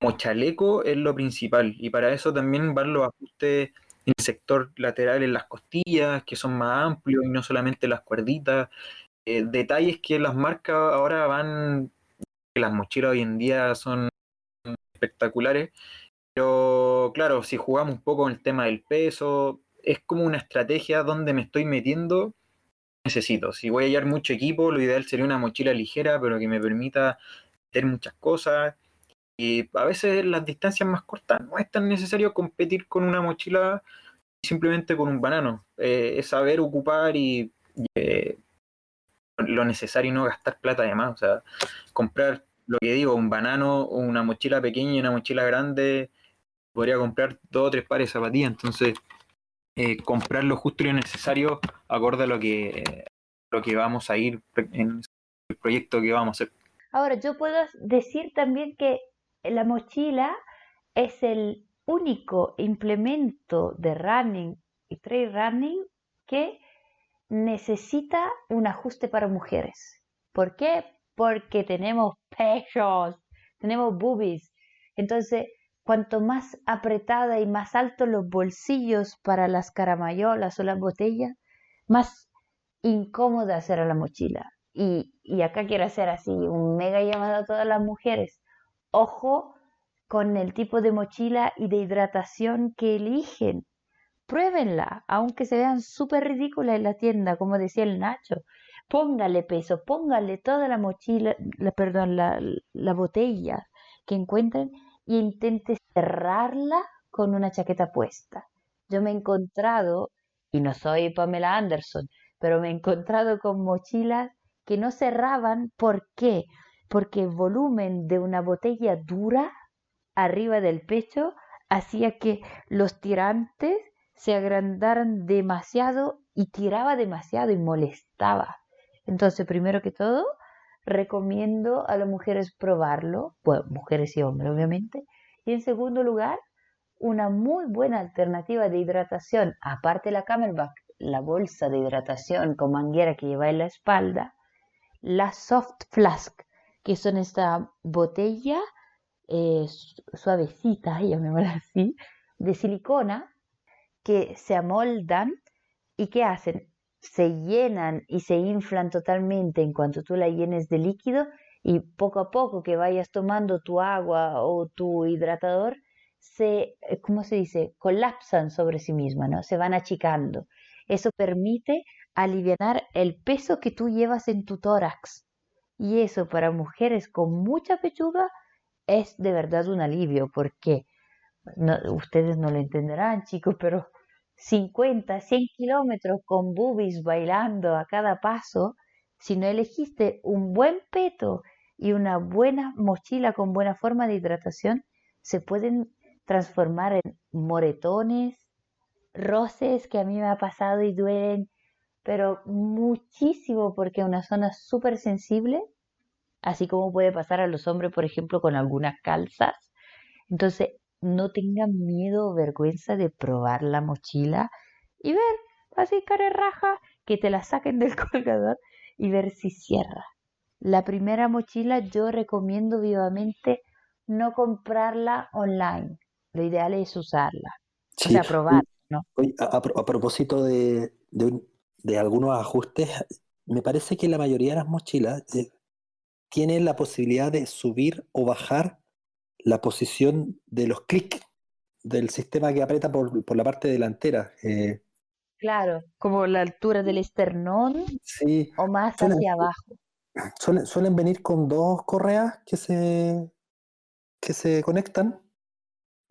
como chaleco es lo principal y para eso también van los ajustes en el sector lateral en las costillas, que son más amplios y no solamente las cuerditas. Eh, detalles que las marcas ahora van, las mochilas hoy en día son espectaculares, pero claro, si jugamos un poco con el tema del peso, es como una estrategia donde me estoy metiendo, necesito. Si voy a llevar mucho equipo, lo ideal sería una mochila ligera, pero que me permita meter muchas cosas. Y a veces las distancias más cortas no es tan necesario competir con una mochila simplemente con un banano. Eh, es saber ocupar y eh, lo necesario y no gastar plata además. O sea, comprar, lo que digo, un banano una mochila pequeña y una mochila grande, podría comprar dos o tres pares de zapatillas. Entonces, eh, comprar lo justo y lo necesario acorde a lo que, lo que vamos a ir en el proyecto que vamos a hacer. Ahora, yo puedo decir también que la mochila es el único implemento de running y trail running que necesita un ajuste para mujeres. ¿Por qué? Porque tenemos pechos, tenemos boobies. Entonces, cuanto más apretada y más altos los bolsillos para las caramayolas o las botellas, más incómoda será la mochila. Y, y acá quiero hacer así un mega llamado a todas las mujeres. Ojo con el tipo de mochila y de hidratación que eligen pruébenla, aunque se vean súper ridículas en la tienda, como decía el Nacho. Póngale peso, póngale toda la mochila, la, perdón, la, la botella que encuentren y intente cerrarla con una chaqueta puesta. Yo me he encontrado, y no soy Pamela Anderson, pero me he encontrado con mochilas que no cerraban. ¿Por qué? Porque el volumen de una botella dura arriba del pecho hacía que los tirantes se agrandaran demasiado y tiraba demasiado y molestaba. Entonces, primero que todo, recomiendo a las mujeres probarlo, mujeres y hombres obviamente, y en segundo lugar, una muy buena alternativa de hidratación, aparte de la Camelback, la bolsa de hidratación con manguera que lleva en la espalda, la Soft Flask, que son esta botella eh, suavecita, [LAUGHS] llamémosla así, de silicona que se amoldan y ¿qué hacen? Se llenan y se inflan totalmente en cuanto tú la llenes de líquido y poco a poco que vayas tomando tu agua o tu hidratador, se, eh, ¿cómo se dice? Colapsan sobre sí misma, ¿no? Se van achicando. Eso permite aliviar el peso que tú llevas en tu tórax. Y eso para mujeres con mucha pechuga es de verdad un alivio porque ustedes no lo entenderán, chicos, pero 50, 100 kilómetros con boobies bailando a cada paso, si no elegiste un buen peto y una buena mochila con buena forma de hidratación, se pueden transformar en moretones, roces que a mí me ha pasado y duelen, pero muchísimo porque es una zona súper sensible, así como puede pasar a los hombres, por ejemplo, con algunas calzas. Entonces, no tengan miedo o vergüenza de probar la mochila y ver, así cara raja, que te la saquen del [LAUGHS] colgador y ver si cierra. La primera mochila yo recomiendo vivamente no comprarla online. Lo ideal es usarla. O sea, probar, ¿no? A, propósito de, de, algunos ajustes, me parece que la mayoría de las mochilas eh, tienen la posibilidad de subir o bajar la posición de los clics del sistema que aprieta por, por la parte delantera. Eh. claro, como la altura del esternón sí, o más hacia abajo. suelen, suelen venir con dos correas que se, que se conectan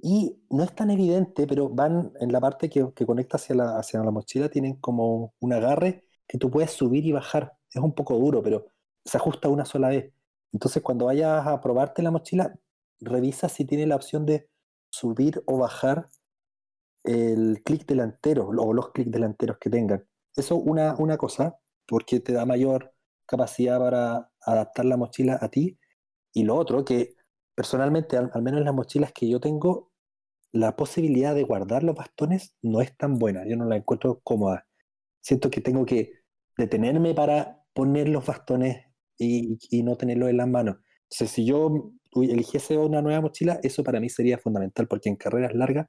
y no es tan evidente, pero van en la parte que, que conecta hacia la, hacia la mochila, tienen como un agarre que tú puedes subir y bajar. Es un poco duro, pero se ajusta una sola vez. Entonces, cuando vayas a probarte la mochila, revisa si tiene la opción de subir o bajar el clic delantero o los clics delanteros que tengan. Eso una, una cosa, porque te da mayor capacidad para adaptar la mochila a ti. Y lo otro, que personalmente, al, menos en las mochilas que yo tengo, la posibilidad de guardar los bastones no es tan buena. Yo no la encuentro cómoda. Siento que tengo que detenerme para poner los bastones y, no tenerlos en las manos. Entonces, si yo eligiese una nueva mochila, eso para mí sería fundamental, porque en carreras largas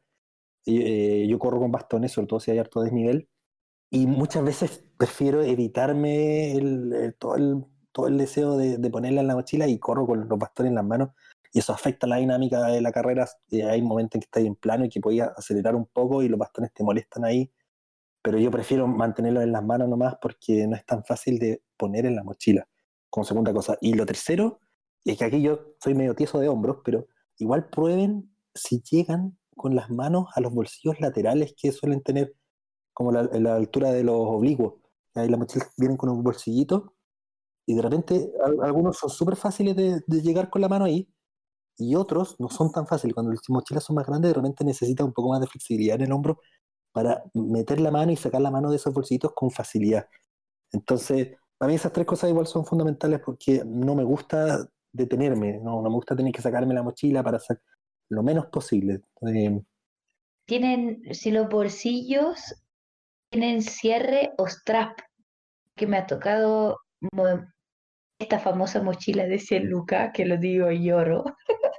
eh, yo corro con bastones, sobre todo si hay harto desnivel, y muchas veces prefiero evitarme el, todo, el, todo el deseo de, de, ponerla en la mochila y corro con los bastones en las manos, y eso afecta la dinámica de la carrera. hay momentos en que estás en plano y que podías acelerar un poco y los bastones te molestan ahí, pero yo prefiero mantenerlos en las manos nomás porque no es tan fácil de poner en la mochila, como segunda cosa. Y lo tercero, es que aquí yo soy medio tieso de hombros, pero igual prueben si llegan con las manos a los bolsillos laterales que suelen tener como la, altura de los oblicuos. Ahí las mochilas vienen con un bolsillito y de repente algunos son súper fáciles de, llegar con la mano ahí y otros no son tan fáciles. Cuando las mochilas son más grandes, de repente necesitan un poco más de flexibilidad en el hombro para meter la mano y sacar la mano de esos bolsillitos con facilidad. Entonces, a mí esas tres cosas igual son fundamentales porque no me gusta detenerme, no, no me gusta tener que sacarme la mochila para hacer lo menos posible. Eh, tienen, si los bolsillos tienen cierre o strap, que me ha tocado esta famosa mochila de 100 lucas, que lo digo y lloro. [LAUGHS]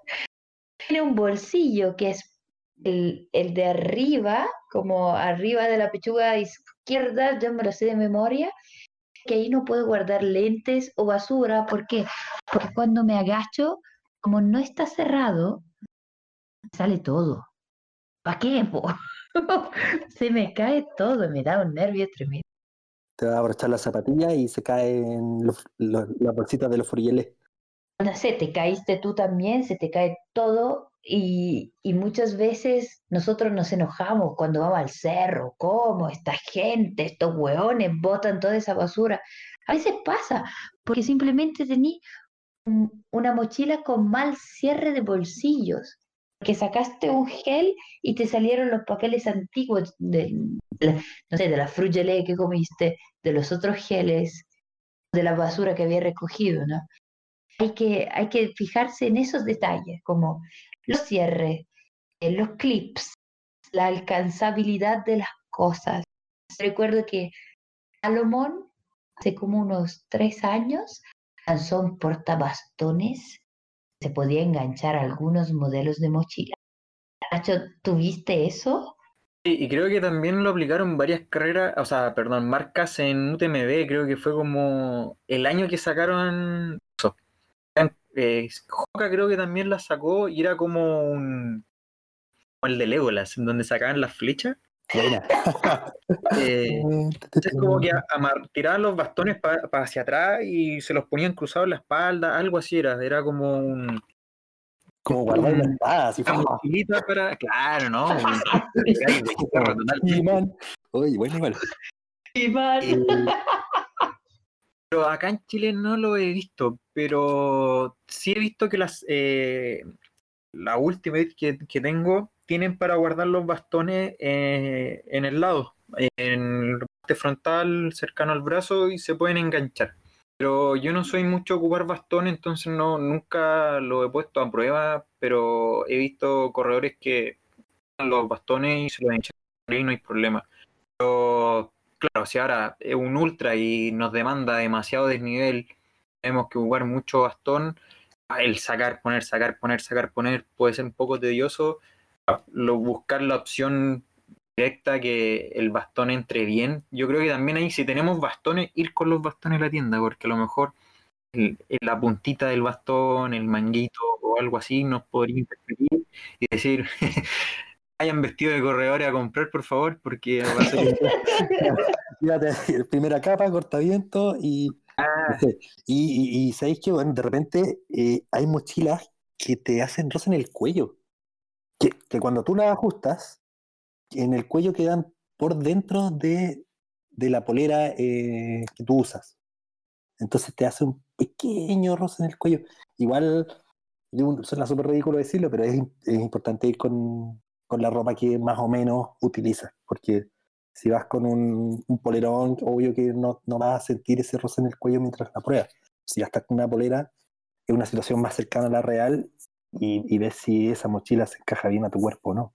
Tiene un bolsillo que es el, el, de arriba, como arriba de la pechuga izquierda, yo me lo sé de memoria, que ahí no puedo guardar lentes o basura. ¿Por qué? Porque cuando me agacho, como no está cerrado, sale todo. ¿Para qué? [LAUGHS] se me cae todo, me da un nervio tremendo. Te va a abrochar la zapatilla y se caen los, los, las bolsitas de los furieles. No sé, te caíste tú también, se te cae todo y, y, muchas veces nosotros nos enojamos cuando vamos al cerro, ¿cómo? Esta gente, estos hueones botan toda esa basura. A veces pasa, porque simplemente tení una mochila con mal cierre de bolsillos que sacaste un gel y te salieron los papeles antiguos de, de no sé, de la frugelé que comiste, de los otros geles, de la basura que había recogido, ¿no? Hay que, hay que fijarse en esos detalles, como los cierres, eh, los clips, la alcanzabilidad de las cosas. Recuerdo que Salomón, hace como unos tres años, lanzó un portabastones se podía enganchar algunos modelos de mochila. Nacho, ¿tuviste eso? Sí, y creo que también lo aplicaron varias carreras, o sea, perdón, marcas en UTMB, creo que fue como el año que sacaron eso. Eh, creo que también la sacó y era como un como el de Legolas, en donde sacaban las flechas. Buena. [LAUGHS] eh, es como que tiraban los bastones para pa hacia atrás y se los ponían cruzados en la espalda, algo así era, era como un. Como guardar la espada, así para. Claro, ¿no? [LAUGHS] Iman. Oye, bueno, igual. Iman. Eh, pero acá en Chile no lo he visto, pero sí he visto que las eh, la última vez que, que tengo tienen para guardar los bastones eh, en el lado, en la parte frontal, cercano al brazo, y se pueden enganchar. Pero yo no soy mucho ocupar bastones, entonces no, nunca lo he puesto a prueba, pero he visto corredores que los bastones y se los enchan y no hay problema. Pero claro, si ahora es un ultra y nos demanda demasiado desnivel, tenemos que jugar mucho bastón, el sacar, poner, sacar, poner, sacar, poner puede ser un poco tedioso lo, buscar la opción directa que el bastón entre bien. Yo creo que también ahí, si tenemos bastones, ir con los bastones a la tienda, porque a lo mejor el, la puntita del bastón, el manguito o algo así nos podría interferir y decir, [LAUGHS] hayan vestido de corredores a comprar, por favor, porque va a ser... [LAUGHS] primera capa, cortaviento y Ah, Y, sabéis que, bueno, de repente eh, hay mochilas que te hacen rosa en el cuello. Que, que cuando tú las ajustas, en el cuello quedan por dentro de, de la polera eh, que tú usas. Entonces te hace un pequeño rosa en el cuello. Igual, suena súper ridículo decirlo, pero es, es importante ir con, con la ropa que más o menos utilizas. Porque si vas con un, un polerón, obvio que no, no vas a sentir ese roce en el cuello mientras la pruebas. Si estás con una polera, es una situación más cercana a la real y, y ves si esa mochila se encaja bien a tu cuerpo o no.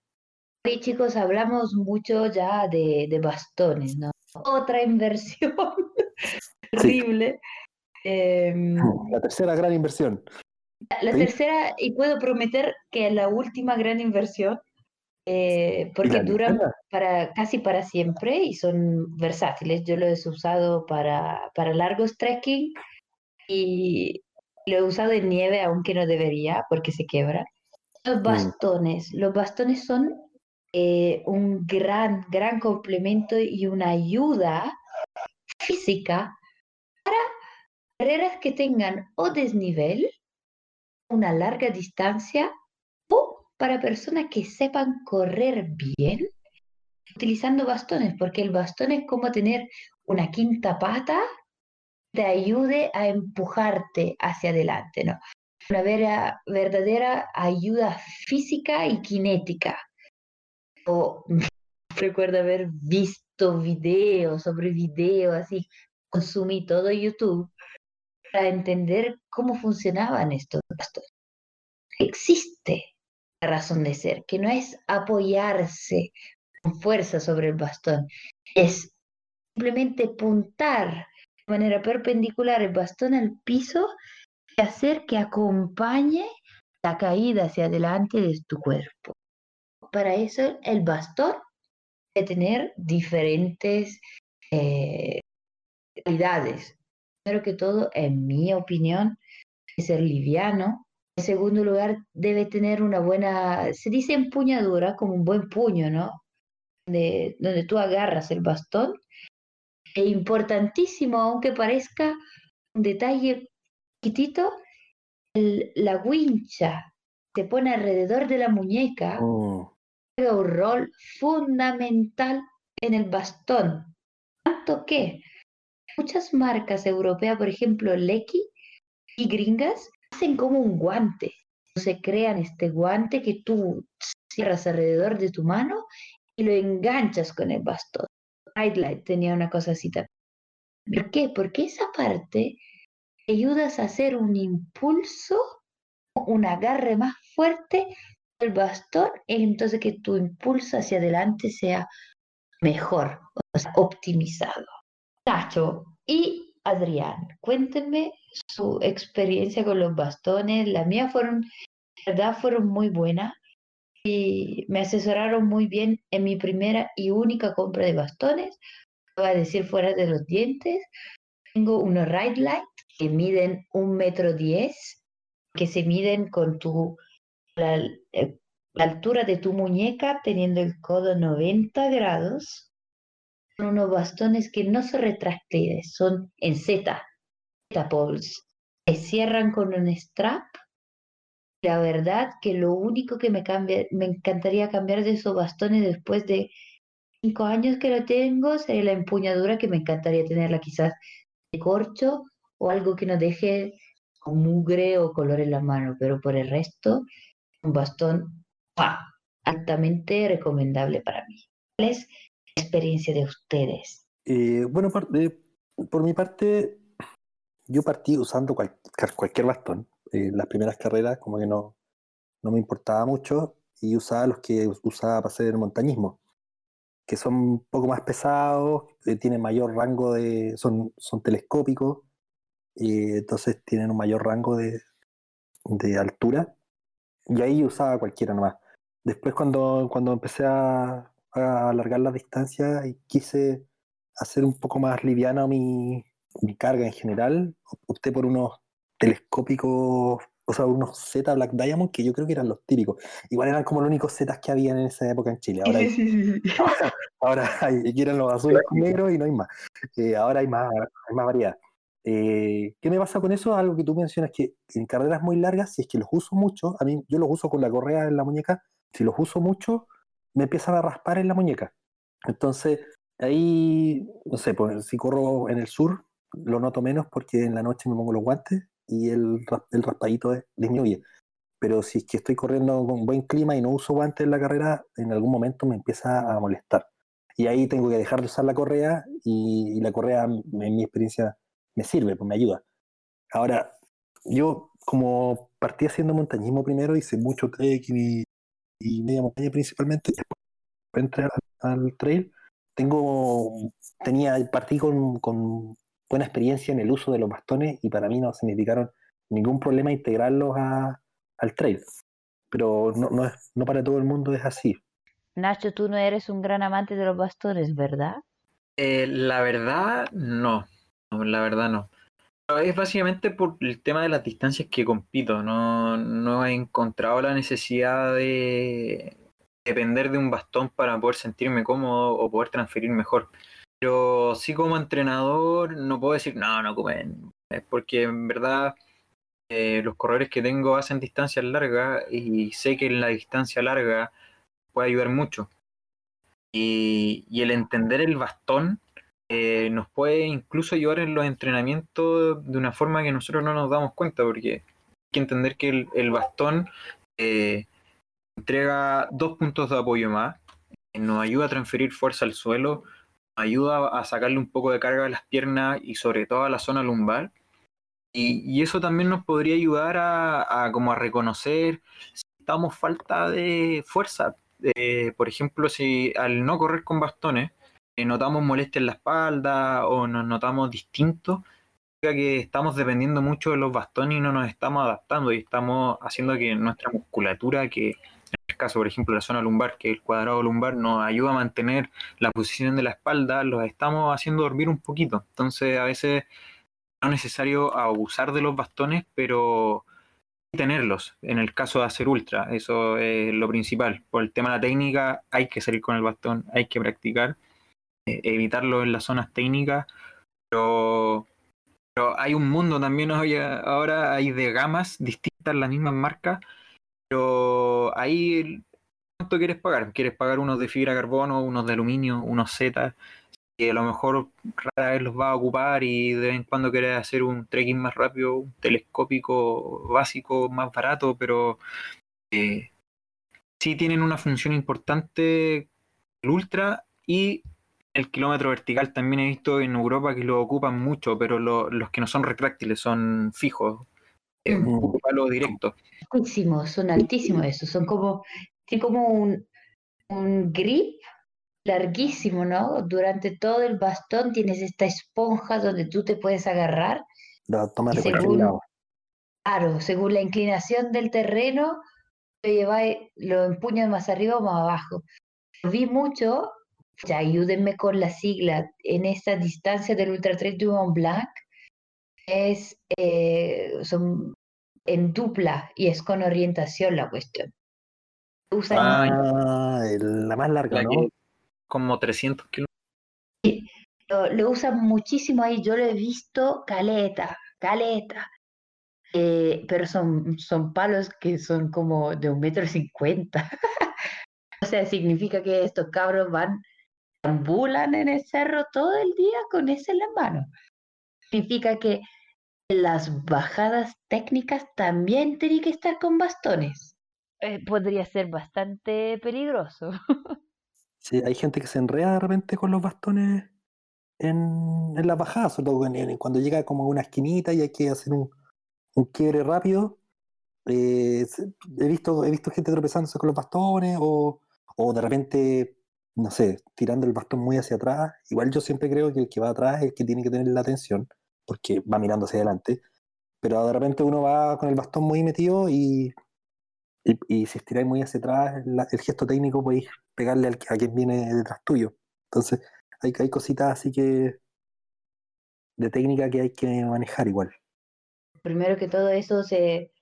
Sí, chicos, hablamos mucho ya de, de bastones, ¿no? Otra inversión [LAUGHS] terrible. Em, [LAUGHS] La tercera gran inversión. la Sí. tercera, y puedo prometer que la última gran inversión, eh, ¿Y porque duran para, casi para siempre y son versátiles. Yo lo he usado para, para largos trekking y lo he usado en nieve, aunque no debería, porque se quebra. Los bastones, los bastones son eh, un gran, gran complemento y una ayuda física para carreras que tengan o desnivel, una larga distancia, para personas que sepan correr bien utilizando bastones, porque el bastón es como tener una quinta pata que te ayude a empujarte hacia adelante, ¿no? Una vera- verdadera ayuda física y cinética. O [LAUGHS] recuerdo haber visto videos sobre videos, así, consumí todo YouTube para entender cómo funcionaban estos bastones. Existe razón de ser, que no es apoyarse con fuerza sobre el bastón, es simplemente puntar de manera perpendicular el bastón al piso y hacer que acompañe la caída hacia adelante de tu cuerpo. Para eso el bastón debe tener diferentes eh, cualidades. Primero que todo, en mi opinión, es ser liviano. En segundo lugar, debe tener una buena, se dice empuñadura, como un buen puño, ¿no? De, donde tú agarras el bastón. E importantísimo, aunque parezca un detalle chiquitito, el- la wincha se pone alrededor de la muñeca, Mm, juega un rol fundamental en el bastón. Tanto que muchas marcas europeas, por ejemplo, Lecky y gringas, hacen como un guante. Se crean este guante que tú cierras alrededor de tu mano y lo enganchas con el bastón. Nightlight tenía una cosa así también. ¿Por qué? Porque esa parte te ayudas a hacer un impulso, un agarre más fuerte del bastón, y entonces que tu impulso hacia adelante sea mejor, o sea, optimizado. Nacho y Adrián, cuéntenme su experiencia con los bastones. Las mías fueron, la verdad, fueron muy buenas y me asesoraron muy bien en mi primera y única compra de bastones. Voy a decir fuera de los dientes. Tengo unos Ride Light que miden un metro diez, que se miden con tu la, eh, altura de tu muñeca, teniendo el codo 90 grados. Son unos bastones que no son retráctiles, son en Z poles. Se cierran con un strap. La verdad que lo único que me cambia, me encantaría cambiar de esos bastones después de cinco años que lo tengo sería la empuñadura que me encantaría tenerla quizás de corcho o algo que no deje con mugre o color en la mano, pero por el resto, un bastón altamente recomendable para mí. ¿Cuál es la experiencia de ustedes? eh, bueno, por, de- por mi parte, yo partí usando cual- cualquier bastón. Eh, las primeras carreras como que no, no me importaba mucho y usaba los que us- usaba para hacer montañismo, que son un poco más pesados, eh, tienen mayor rango de, son, son telescópicos, eh, entonces tienen un mayor rango de, de altura y ahí usaba cualquiera nomás. Después cuando, cuando empecé a, a alargar la distancia y quise hacer un poco más liviana mi, mi carga en general, opté por unos telescópicos, o sea, unos Z Black Diamond que yo creo que eran los típicos. Igual eran como los únicos Z que había en esa época en Chile. Ahora hay, [LAUGHS] ahora hay, aquí eran los azules con negro y no hay más. Eh, ahora hay más, hay más variedad. Eh, ¿Qué me pasa con eso? Algo que tú mencionas que en carreras muy largas, si es que los uso mucho, a mí yo los uso con la correa en la muñeca, si los uso mucho, me empiezan a raspar en la muñeca. Entonces, ahí, no sé, pues, si corro en el sur, lo noto menos porque en la noche me pongo los guantes y el, el raspadito disminuye. Pero si es que estoy corriendo con buen clima y no uso guantes en la carrera, en algún momento me empieza a molestar. Y ahí tengo que dejar de usar la correa y, la correa, en mi experiencia, me sirve, pues me ayuda. Ahora, yo como partí haciendo montañismo primero, hice mucho trekking y, media montaña principalmente, después entré al, al, trail, tengo, tenía, partí con buena experiencia en el uso de los bastones y para mí no significaron ningún problema integrarlos a, al trail. Pero no, no, es, no para todo el mundo es así. Nacho, tú no eres un gran amante de los bastones, ¿verdad? Eh, la verdad, no. La verdad, no. Es básicamente por el tema de las distancias que compito. No, no he encontrado la necesidad de depender de un bastón para poder sentirme cómodo o poder transferir mejor. Pero sí como entrenador no puedo decir, no, no comen. Porque en verdad eh, los corredores que tengo hacen distancias largas y sé que en la distancia larga puede ayudar mucho. Y, el entender el bastón eh, nos puede incluso ayudar en los entrenamientos de una forma que nosotros no nos damos cuenta, porque hay que entender que el, bastón eh, entrega dos puntos de apoyo más, nos ayuda a transferir fuerza al suelo, ayuda a sacarle un poco de carga a las piernas y sobre todo a la zona lumbar. Y, eso también nos podría ayudar a, como a reconocer si estamos falta de fuerza. Eh, por ejemplo, si al no correr con bastones eh, notamos molestia en la espalda o nos notamos distintos, que estamos dependiendo mucho de los bastones y no nos estamos adaptando y estamos haciendo que nuestra musculatura, que caso, por ejemplo, la zona lumbar, que el cuadrado lumbar nos ayuda a mantener la posición de la espalda, los estamos haciendo dormir un poquito. Entonces, a veces no es necesario abusar de los bastones, pero tenerlos en el caso de hacer ultra, eso es lo principal. Por el tema de la técnica, hay que salir con el bastón, hay que practicar, eh, evitarlo en las zonas técnicas, pero, pero hay un mundo también ahora, hay de gamas distintas, las mismas marcas, pero ahí, ¿cuánto quieres pagar? ¿Quieres pagar unos de fibra carbono, unos de aluminio, unos Z? Que a lo mejor rara vez los vas a ocupar y de vez en cuando quieres hacer un trekking más rápido, un telescópico básico más barato, pero eh, sí tienen una función importante el ultra y el kilómetro vertical también he visto en Europa que lo ocupan mucho, pero los que no son retráctiles son fijos, eh, palo directo. Altísimos, son altísimos esos, son como, tiene como un, un grip larguísimo, ¿no? Durante todo el bastón tienes esta esponja donde tú te puedes agarrar. No, según, claro, según la inclinación del terreno, lo, lleváis, lo empuñas más arriba o más abajo. Vi mucho, ya ayúdenme con la sigla, en esta distancia del Ultra Trail du Mont Blanc, es, eh, son en dupla y es con orientación la cuestión. ah, la más larga, ¿no? Como 300 kilómetros. Sí, lo, usan muchísimo ahí. Yo lo he visto caleta, caleta. Eh, pero son, son palos que son como de un metro cincuenta. [LAUGHS] o sea, significa que estos cabros van, ambulan en el cerro todo el día con ese en la mano. Significa que las bajadas técnicas también tienen que estar con bastones. Eh, podría ser bastante peligroso. [LAUGHS] sí, hay gente que se enreda de repente con los bastones en, en las bajadas, sobre todo cuando llega como a una esquinita y hay que hacer un, un quiebre rápido. Eh, he, visto, he visto gente tropezándose con los bastones o, o de repente, no sé, tirando el bastón muy hacia atrás. Igual yo siempre creo que el que va atrás es el que tiene que tener la atención porque va mirando hacia adelante, pero de repente uno va con el bastón muy metido y, y, si estiráis muy hacia atrás, el gesto técnico podéis pegarle al, a quien viene detrás tuyo. Entonces, hay, hay cositas así que de técnica que hay que manejar igual. Primero que todo eso se,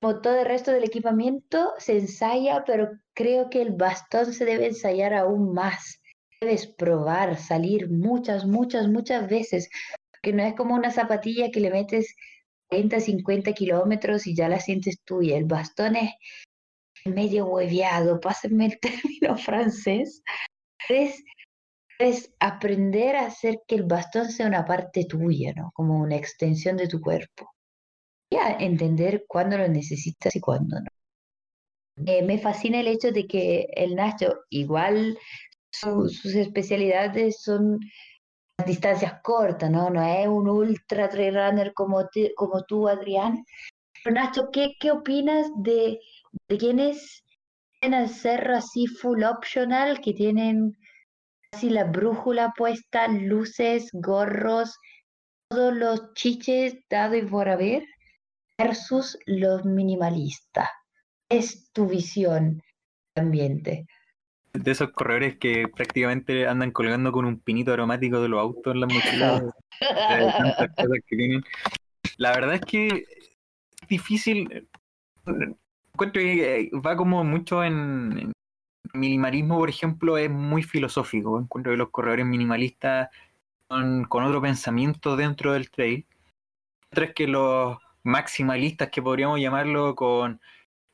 todo el resto del equipamiento, se ensaya, pero creo que el bastón se debe ensayar aún más. Debes probar, salir muchas, muchas, muchas veces, que no es como una zapatilla que le metes 30, 50 kilómetros y ya la sientes tuya. El bastón es medio hueviado, pásenme el [LAUGHS] término francés. Es, es aprender a hacer que el bastón sea una parte tuya, ¿no? Como una extensión de tu cuerpo. Y a entender cuándo lo necesitas y cuándo no. Eh, me fascina el hecho de que el Nacho, igual sus especialidades son distancias cortas, ¿no? No es un ultra trail runner como, como tú, Adrián. Pero Nacho, ¿qué, qué opinas de, de quienes tienen el cerro así full optional, que tienen casi la brújula puesta, luces, gorros, todos los chiches dados y por haber, versus los minimalistas? Es tu visión ambiente de esos corredores que prácticamente andan colgando con un pinito aromático de los autos en las mochilas. La verdad es que es difícil. Encuentro que va como mucho en, minimalismo, por ejemplo, es muy filosófico. Encuentro que los corredores minimalistas son con otro pensamiento dentro del trail. Mientras que los maximalistas, que podríamos llamarlo con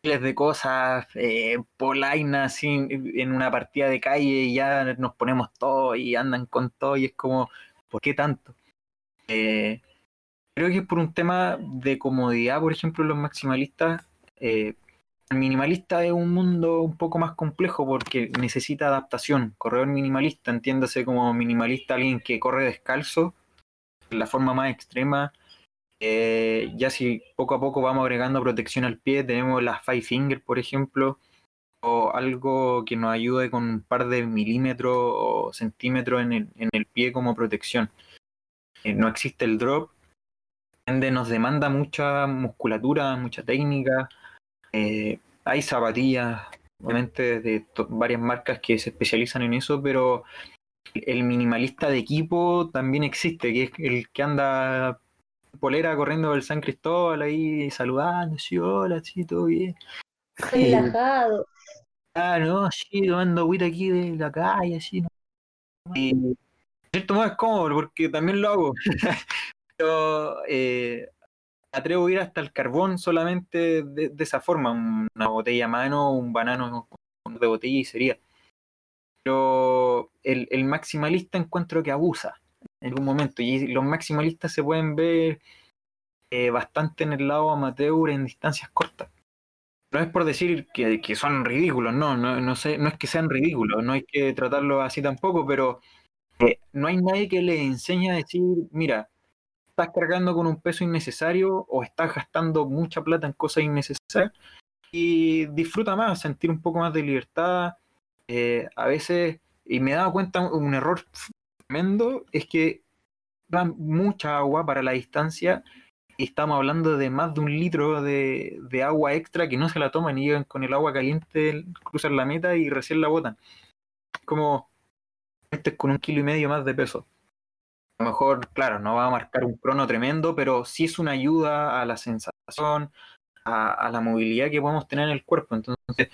de cosas, eh, polainas en una partida de calle y ya nos ponemos todos y andan con todo y es como, ¿por qué tanto? Eh, creo que es por un tema de comodidad, por ejemplo, los maximalistas. Eh, el minimalista es un mundo un poco más complejo porque necesita adaptación. Corredor minimalista, entiéndase como minimalista alguien que corre descalzo, la forma más extrema, eh, ya si poco a poco vamos agregando protección al pie, tenemos las Five Finger, por ejemplo, o algo que nos ayude con un par de milímetros o centímetros en el, pie como protección. Eh, no existe el drop, nos demanda mucha musculatura, mucha técnica. Eh, hay zapatillas, obviamente, de varias marcas que se especializan en eso, pero el minimalista de equipo también existe, que es el que anda polera corriendo del San Cristóbal ahí saludando, sí, hola, sí, todo bien. Relajado. Ah, no, sí, tomando agüita aquí de la calle, así. ¿no? Y en cierto modo es cómodo porque también lo hago. [LAUGHS] Pero eh, atrevo a ir hasta el carbón solamente de, esa forma, una botella a mano, un banano de botella y sería. Pero el, el maximalista encuentro que abusa en algún momento. Y los maximalistas se pueden ver eh, bastante en el lado amateur en distancias cortas. No es por decir que, son ridículos, no, no, no, sé, no es que sean ridículos, no hay que tratarlo así tampoco, pero eh, no hay nadie que le enseñe a decir, mira, estás cargando con un peso innecesario o estás gastando mucha plata en cosas innecesarias y disfruta más, sentir un poco más de libertad. Eh, a veces, y me he dado cuenta un error tremendo es que dan mucha agua para la distancia estamos hablando de más de un litro de, agua extra que no se la toman y llegan con el agua caliente, cruzan la meta y recién la botan. Como este es con un kilo y medio más de peso. A lo mejor, claro, no va a marcar un crono tremendo, pero sí es una ayuda a la sensación, a, a la movilidad que podemos tener en el cuerpo. Entonces,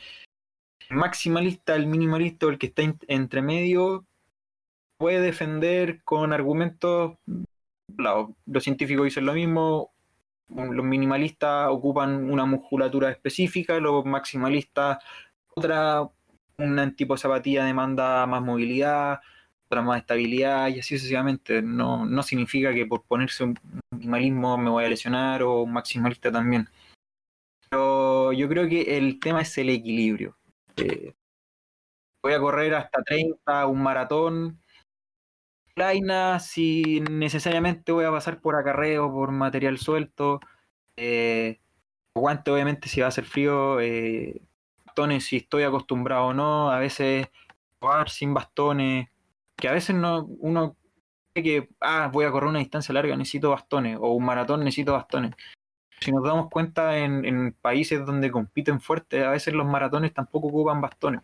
el maximalista, el minimalista, el que está entre medio, puede defender con argumentos, los científicos dicen lo mismo, los minimalistas ocupan una musculatura específica, los maximalistas otra, un tipo zapatilla demanda más movilidad, otra más estabilidad y así sucesivamente. No, no significa que por ponerse un minimalismo me voy a lesionar o un maximalista también. Pero yo creo que el tema es el equilibrio. Eh, voy a correr hasta 30, un maratón, si necesariamente voy a pasar por acarreo, por material suelto. Eh, guante, obviamente, si va a hacer frío. Eh, bastones, si estoy acostumbrado o no. A veces jugar sin bastones. Que a veces no uno cree que, ah, voy a correr una distancia larga, necesito bastones. O un maratón, necesito bastones. Si nos damos cuenta en, en países donde compiten fuerte, a veces los maratones tampoco ocupan bastones.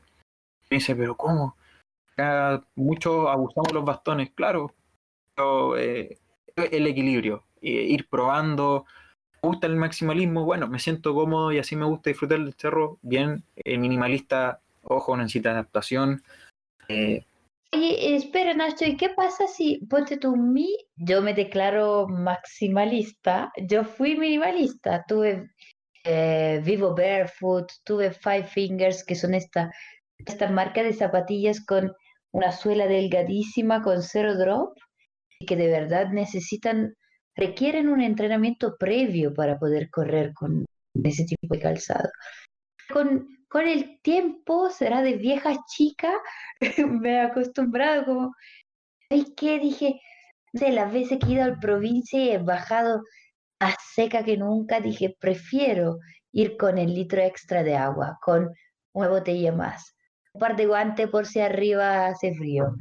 Dice, pero ¿cómo? Muchos abusamos los bastones, claro, pero eh, el equilibrio, eh, ir probando. Me gusta el maximalismo, bueno, me siento cómodo y así me gusta disfrutar del cerro. Bien, el minimalista, ojo, necesita adaptación. Eh, Oye, espera, Nacho, ¿y qué pasa si, ponte tú, mí, yo me declaro maximalista, yo fui minimalista, tuve eh, Vivo Barefoot, tuve Five Fingers, que son esta, esta marca de zapatillas con una suela delgadísima, con cero drop, y que de verdad necesitan, requieren un entrenamiento previo para poder correr con ese tipo de calzado. Con, con el tiempo, será de vieja chica, [LAUGHS] me he acostumbrado como, ¿y qué? Dije, de las veces que he ido al provincia y he bajado más seca que nunca, dije, prefiero ir con el litro extra de agua, con una botella más, un par de guantes por si arriba hace frío.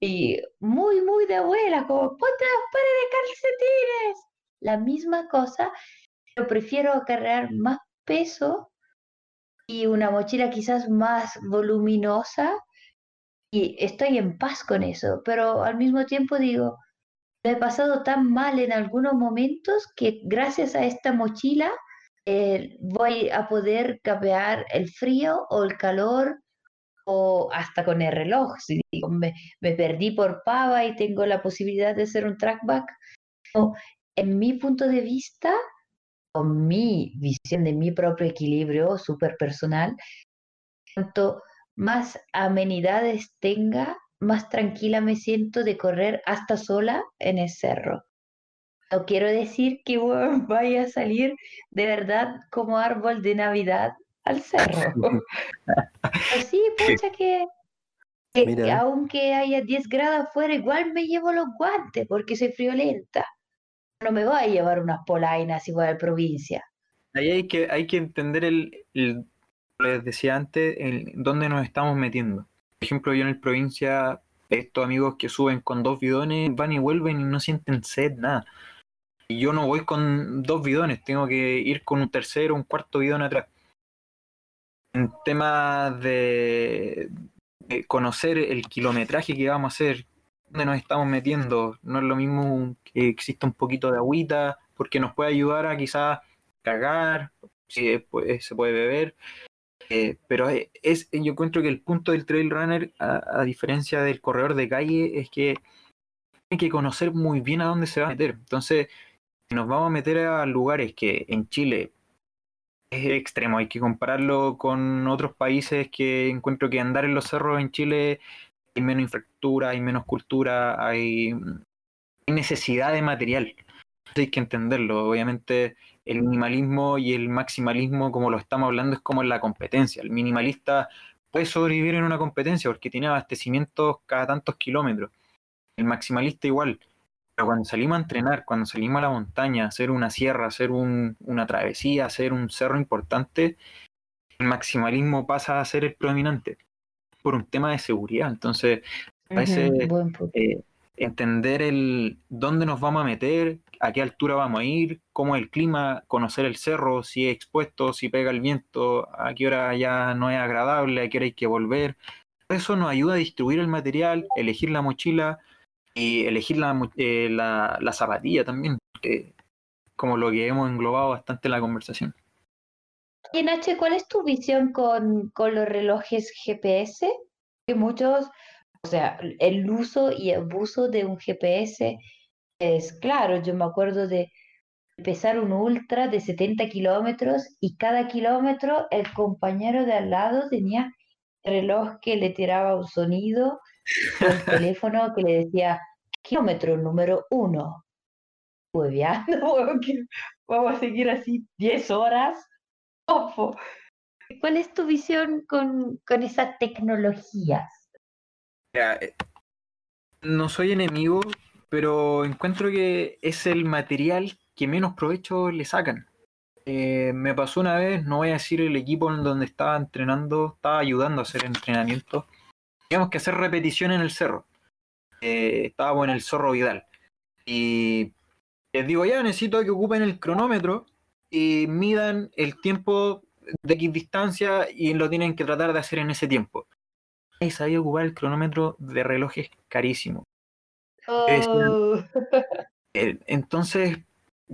Y muy, muy de abuela, como, ponte las pares de calcetines. La misma cosa, pero prefiero acarrear más peso y una mochila quizás más voluminosa y estoy en paz con eso, pero al mismo tiempo digo, he pasado tan mal en algunos momentos que gracias a esta mochila eh, voy a poder capear el frío o el calor o hasta con el reloj. Si digo, me, me, perdí por pava y tengo la posibilidad de hacer un trackback. O, en mi punto de vista, con mi visión de mi propio equilibrio súper personal, cuanto más amenidades tenga, más tranquila me siento de correr hasta sola en el cerro. No quiero decir que [LAUGHS] vaya a salir de verdad como árbol de Navidad al cerro. [LAUGHS] Pero sí, pucha que, que aunque haya 10 grados afuera, igual me llevo los guantes porque soy friolenta. No me voy a llevar unas polainas igual a provincia. Ahí hay que, hay que entender el, el les decía antes, el, dónde nos estamos metiendo. Por ejemplo, yo en el provincia, estos amigos que suben con dos bidones van y vuelven y no sienten sed, nada. Y yo no voy con dos bidones, tengo que ir con un tercero, un cuarto bidón atrás. En temas de, conocer el kilometraje que vamos a hacer, dónde nos estamos metiendo, no es lo mismo que exista un poquito de agüita, porque nos puede ayudar a quizás cagar, si se puede beber, eh, pero es, yo encuentro que el punto del trail runner, a, diferencia del corredor de calle, es que tiene que conocer muy bien a dónde se va a meter. Entonces, si nos vamos a meter a lugares que en Chile es extremo, hay que compararlo con otros países que encuentro que andar en los cerros en Chile hay menos infraestructura, hay menos cultura, hay, hay necesidad de material. Entonces hay que entenderlo. Obviamente el minimalismo y el maximalismo, como lo estamos hablando, es como en la competencia. El minimalista puede sobrevivir en una competencia porque tiene abastecimientos cada tantos kilómetros. El maximalista igual. Pero cuando salimos a entrenar, cuando salimos a la montaña, a hacer una sierra, hacer una travesía, hacer un cerro importante, el maximalismo pasa a ser el predominante por un tema de seguridad. Entonces, parece eh, entender el dónde nos vamos a meter, a qué altura vamos a ir, cómo es el clima, conocer el cerro, si es expuesto, si pega el viento, a qué hora ya no es agradable, a qué hora hay que volver. Eso nos ayuda a distribuir el material, elegir la mochila y elegir la, eh, la, la zapatilla también, que como lo que hemos englobado bastante en la conversación. Y Nache, ¿cuál es tu visión con, con los relojes GPS? Que muchos, o sea, el uso y abuso de un GPS es claro, yo me acuerdo de empezar un ultra de 70 kilómetros y cada kilómetro el compañero de al lado tenía reloj que le tiraba un sonido, un [LAUGHS] teléfono que le decía kilómetro número uno. [LAUGHS] vamos a seguir así 10 horas. ¿Cuál es tu visión con, con esas tecnologías? Eh, no soy enemigo, pero encuentro que es el material que menos provecho le sacan. Eh, me pasó una vez, no voy a decir el equipo en donde estaba entrenando, estaba ayudando a hacer entrenamiento. Teníamos que hacer repetición en el cerro. Eh, estábamos en el Zorro Vidal. Y les digo, ya necesito que ocupen el cronómetro y midan el tiempo de X distancia y lo tienen que tratar de hacer en ese tiempo. Y sabía ocupar el cronómetro de relojes carísimo. Oh. Entonces,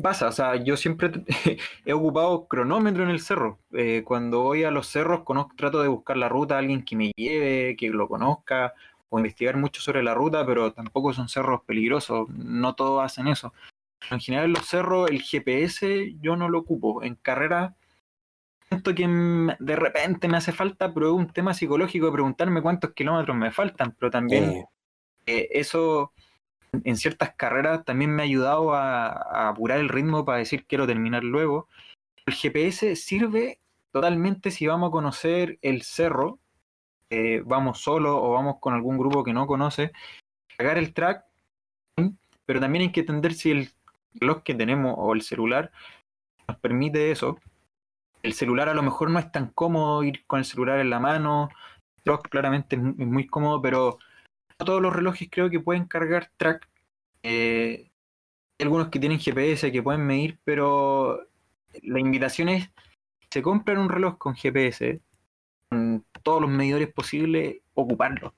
pasa, o sea, yo siempre [LAUGHS] he ocupado cronómetro en el cerro. Eh, cuando voy a los cerros, conozco, trato de buscar la ruta a alguien que me lleve, que lo conozca, o investigar mucho sobre la ruta, pero tampoco son cerros peligrosos, no todos hacen eso. En general los cerros, el GPS yo no lo ocupo. En carrera siento que de repente me hace falta, pero es un tema psicológico de preguntarme cuántos kilómetros me faltan, pero también eh, eso en ciertas carreras también me ha ayudado a, apurar el ritmo para decir quiero terminar luego. El GPS sirve totalmente si vamos a conocer el cerro, eh, vamos solo o vamos con algún grupo que no conoce, cargar el track, pero también hay que entender si el reloj que tenemos o el celular nos permite eso. El celular a lo mejor no es tan cómodo ir con el celular en la mano, el reloj claramente es muy cómodo, pero todos los relojes creo que pueden cargar track. Eh, hay algunos que tienen GPS que pueden medir, pero la invitación es, se compran un reloj con GPS, todos los medidores posibles, ocuparlo.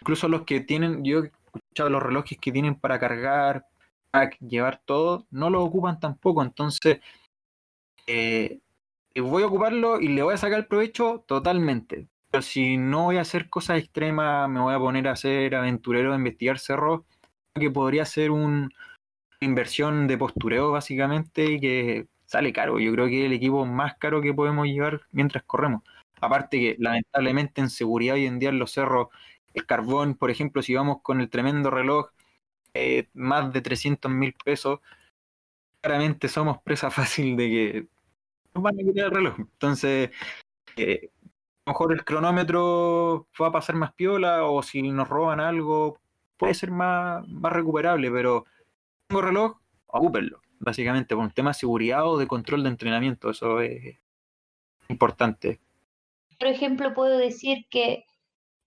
Incluso los que tienen, yo he escuchado los relojes que tienen para cargar, llevar todo, no lo ocupan tampoco. Entonces, eh, voy a ocuparlo y le voy a sacar provecho totalmente. Pero si no voy a hacer cosas extremas, me voy a poner a ser aventurero, a investigar cerros, que podría ser una inversión de postureo básicamente y que sale caro. Yo creo que es el equipo más caro que podemos llevar mientras corremos. Aparte que lamentablemente en seguridad hoy en día en los cerros, el carbón, por ejemplo, si vamos con el tremendo reloj, eh, más de 300 mil pesos, claramente somos presa [LAUGHS] fácil de que nos van a quitar el reloj. Entonces, eh, a lo mejor el cronómetro va a pasar más piola o si nos roban algo puede ser más, más recuperable, pero tengo reloj, ocúpenlo, básicamente por un tema de seguridad o de control de entrenamiento, eso es importante. Por ejemplo, puedo decir que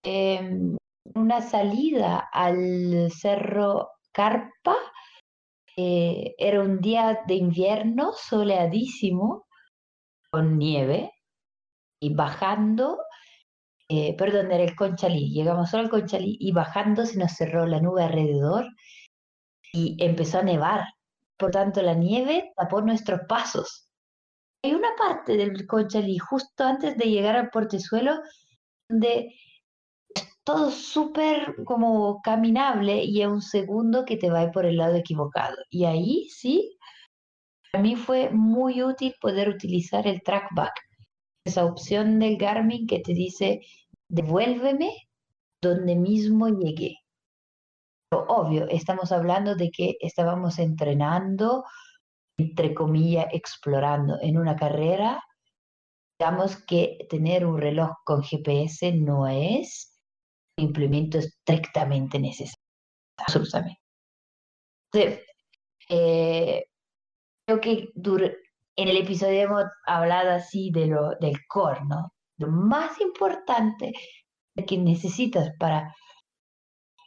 em, una salida al cerro Carpa eh, era un día de invierno soleadísimo, con nieve, y bajando, eh, perdón, era el Conchalí, llegamos solo al Conchalí y bajando se nos cerró la nube alrededor y empezó a nevar. Por tanto, la nieve tapó nuestros pasos. Hay una parte del Conchalí justo antes de llegar al portezuelo donde es todo súper como caminable y a un segundo que te va por el lado equivocado. Y ahí sí, a mí fue muy útil poder utilizar el trackback esa opción del Garmin que te dice, devuélveme donde mismo llegué. Pero obvio, estamos hablando de que estábamos entrenando, entre comillas, explorando en una carrera. Digamos que tener un reloj con GPS no es un implemento estrictamente necesario. Absolutamente. Entonces, eh, creo que en el episodio hemos hablado así de lo, del core, ¿no? Lo más importante que necesitas para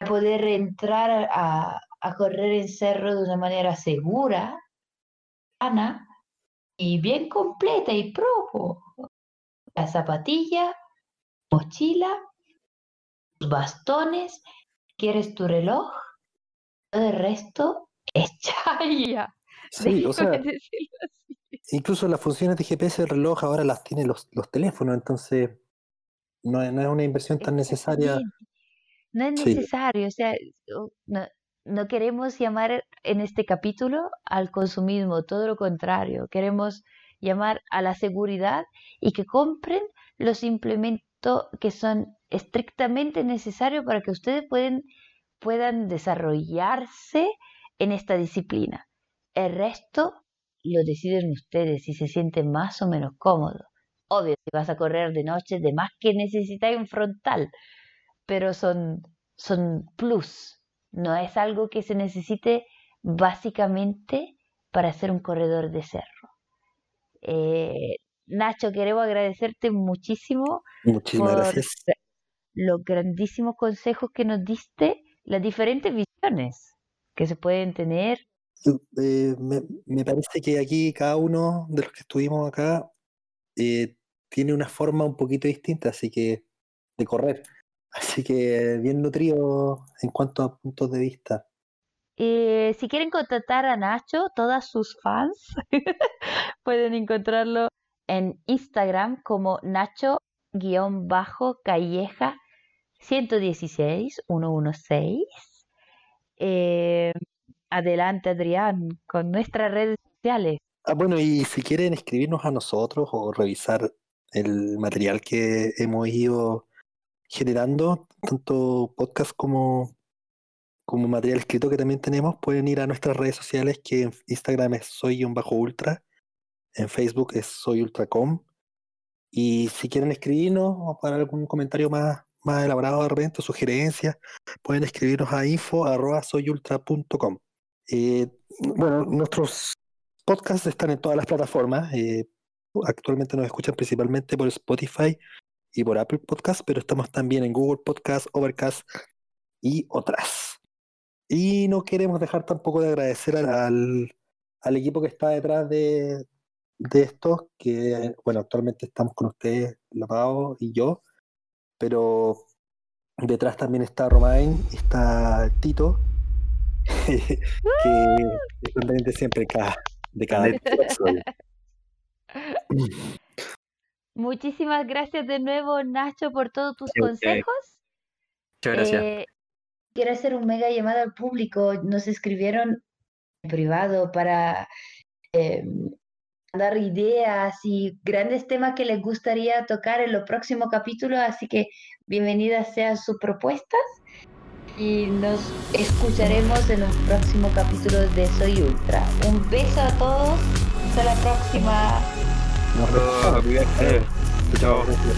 poder entrar a, correr en cerro de una manera segura, sana y bien completa y pro. La zapatilla, mochila, bastones, quieres tu reloj, todo el resto es [LAUGHS] chaya. Sí, o sea, incluso las funciones de GPS del reloj ahora las tienen los, los teléfonos, entonces no, es una inversión tan necesaria. No es necesario, o sea, no, no queremos llamar en este capítulo al consumismo, todo lo contrario, queremos llamar a la seguridad y que compren los implementos que son estrictamente necesarios para que ustedes puedan desarrollarse en esta disciplina. El resto lo deciden ustedes si se sienten más o menos cómodos. Obvio, si vas a correr de noche, de más que necesitáis un frontal, pero son, son plus. No es algo que se necesite básicamente para ser un corredor de cerro. Eh, Nacho, queremos agradecerte muchísimo Muchísimas por los grandísimos consejos que nos diste, las diferentes visiones que se pueden tener eh, me, parece que aquí cada uno de los que estuvimos acá eh, tiene una forma un poquito distinta, así que de correr. Así que bien nutrido en cuanto a puntos de vista. Eh, si quieren contactar a Nacho, todas sus fans [LAUGHS] pueden encontrarlo en Instagram como Nacho-Calleja 116 116. Eh, adelante, Adrián, con nuestras redes sociales. Ah, bueno, y si quieren escribirnos a nosotros o revisar el material que hemos ido generando, tanto podcast como, como material escrito que también tenemos, pueden ir a nuestras redes sociales, que en Instagram es soy un bajo ultra, en Facebook es soy ultracom, y si quieren escribirnos o para algún comentario más, más elaborado de repente, sugerencias, pueden escribirnos a info arroba soyultra.com. Eh, bueno, nuestros podcasts están en todas las plataformas. Eh, actualmente nos escuchan principalmente por Spotify y por Apple Podcasts, pero estamos también en Google Podcasts, Overcast y otras. Y no queremos dejar tampoco de agradecer al, al equipo que está detrás de, de esto, que bueno, actualmente estamos con ustedes, Lavado y yo, pero detrás también está Romain, está Tito, [LAUGHS] que están siempre cada, de cada [LAUGHS] episodio. [LAUGHS] Muchísimas gracias de nuevo, Nacho, por todos tus Sí, consejos. Muchas gracias. Eh, quiero hacer un mega llamado al público. Nos escribieron en privado para eh, dar ideas y grandes temas que les gustaría tocar en los próximos capítulos, así que bienvenidas sean sus propuestas y nos escucharemos en los próximos capítulos de Soy Ultra. Un beso a todos, hasta la próxima. Terima kasih. Terima kasih.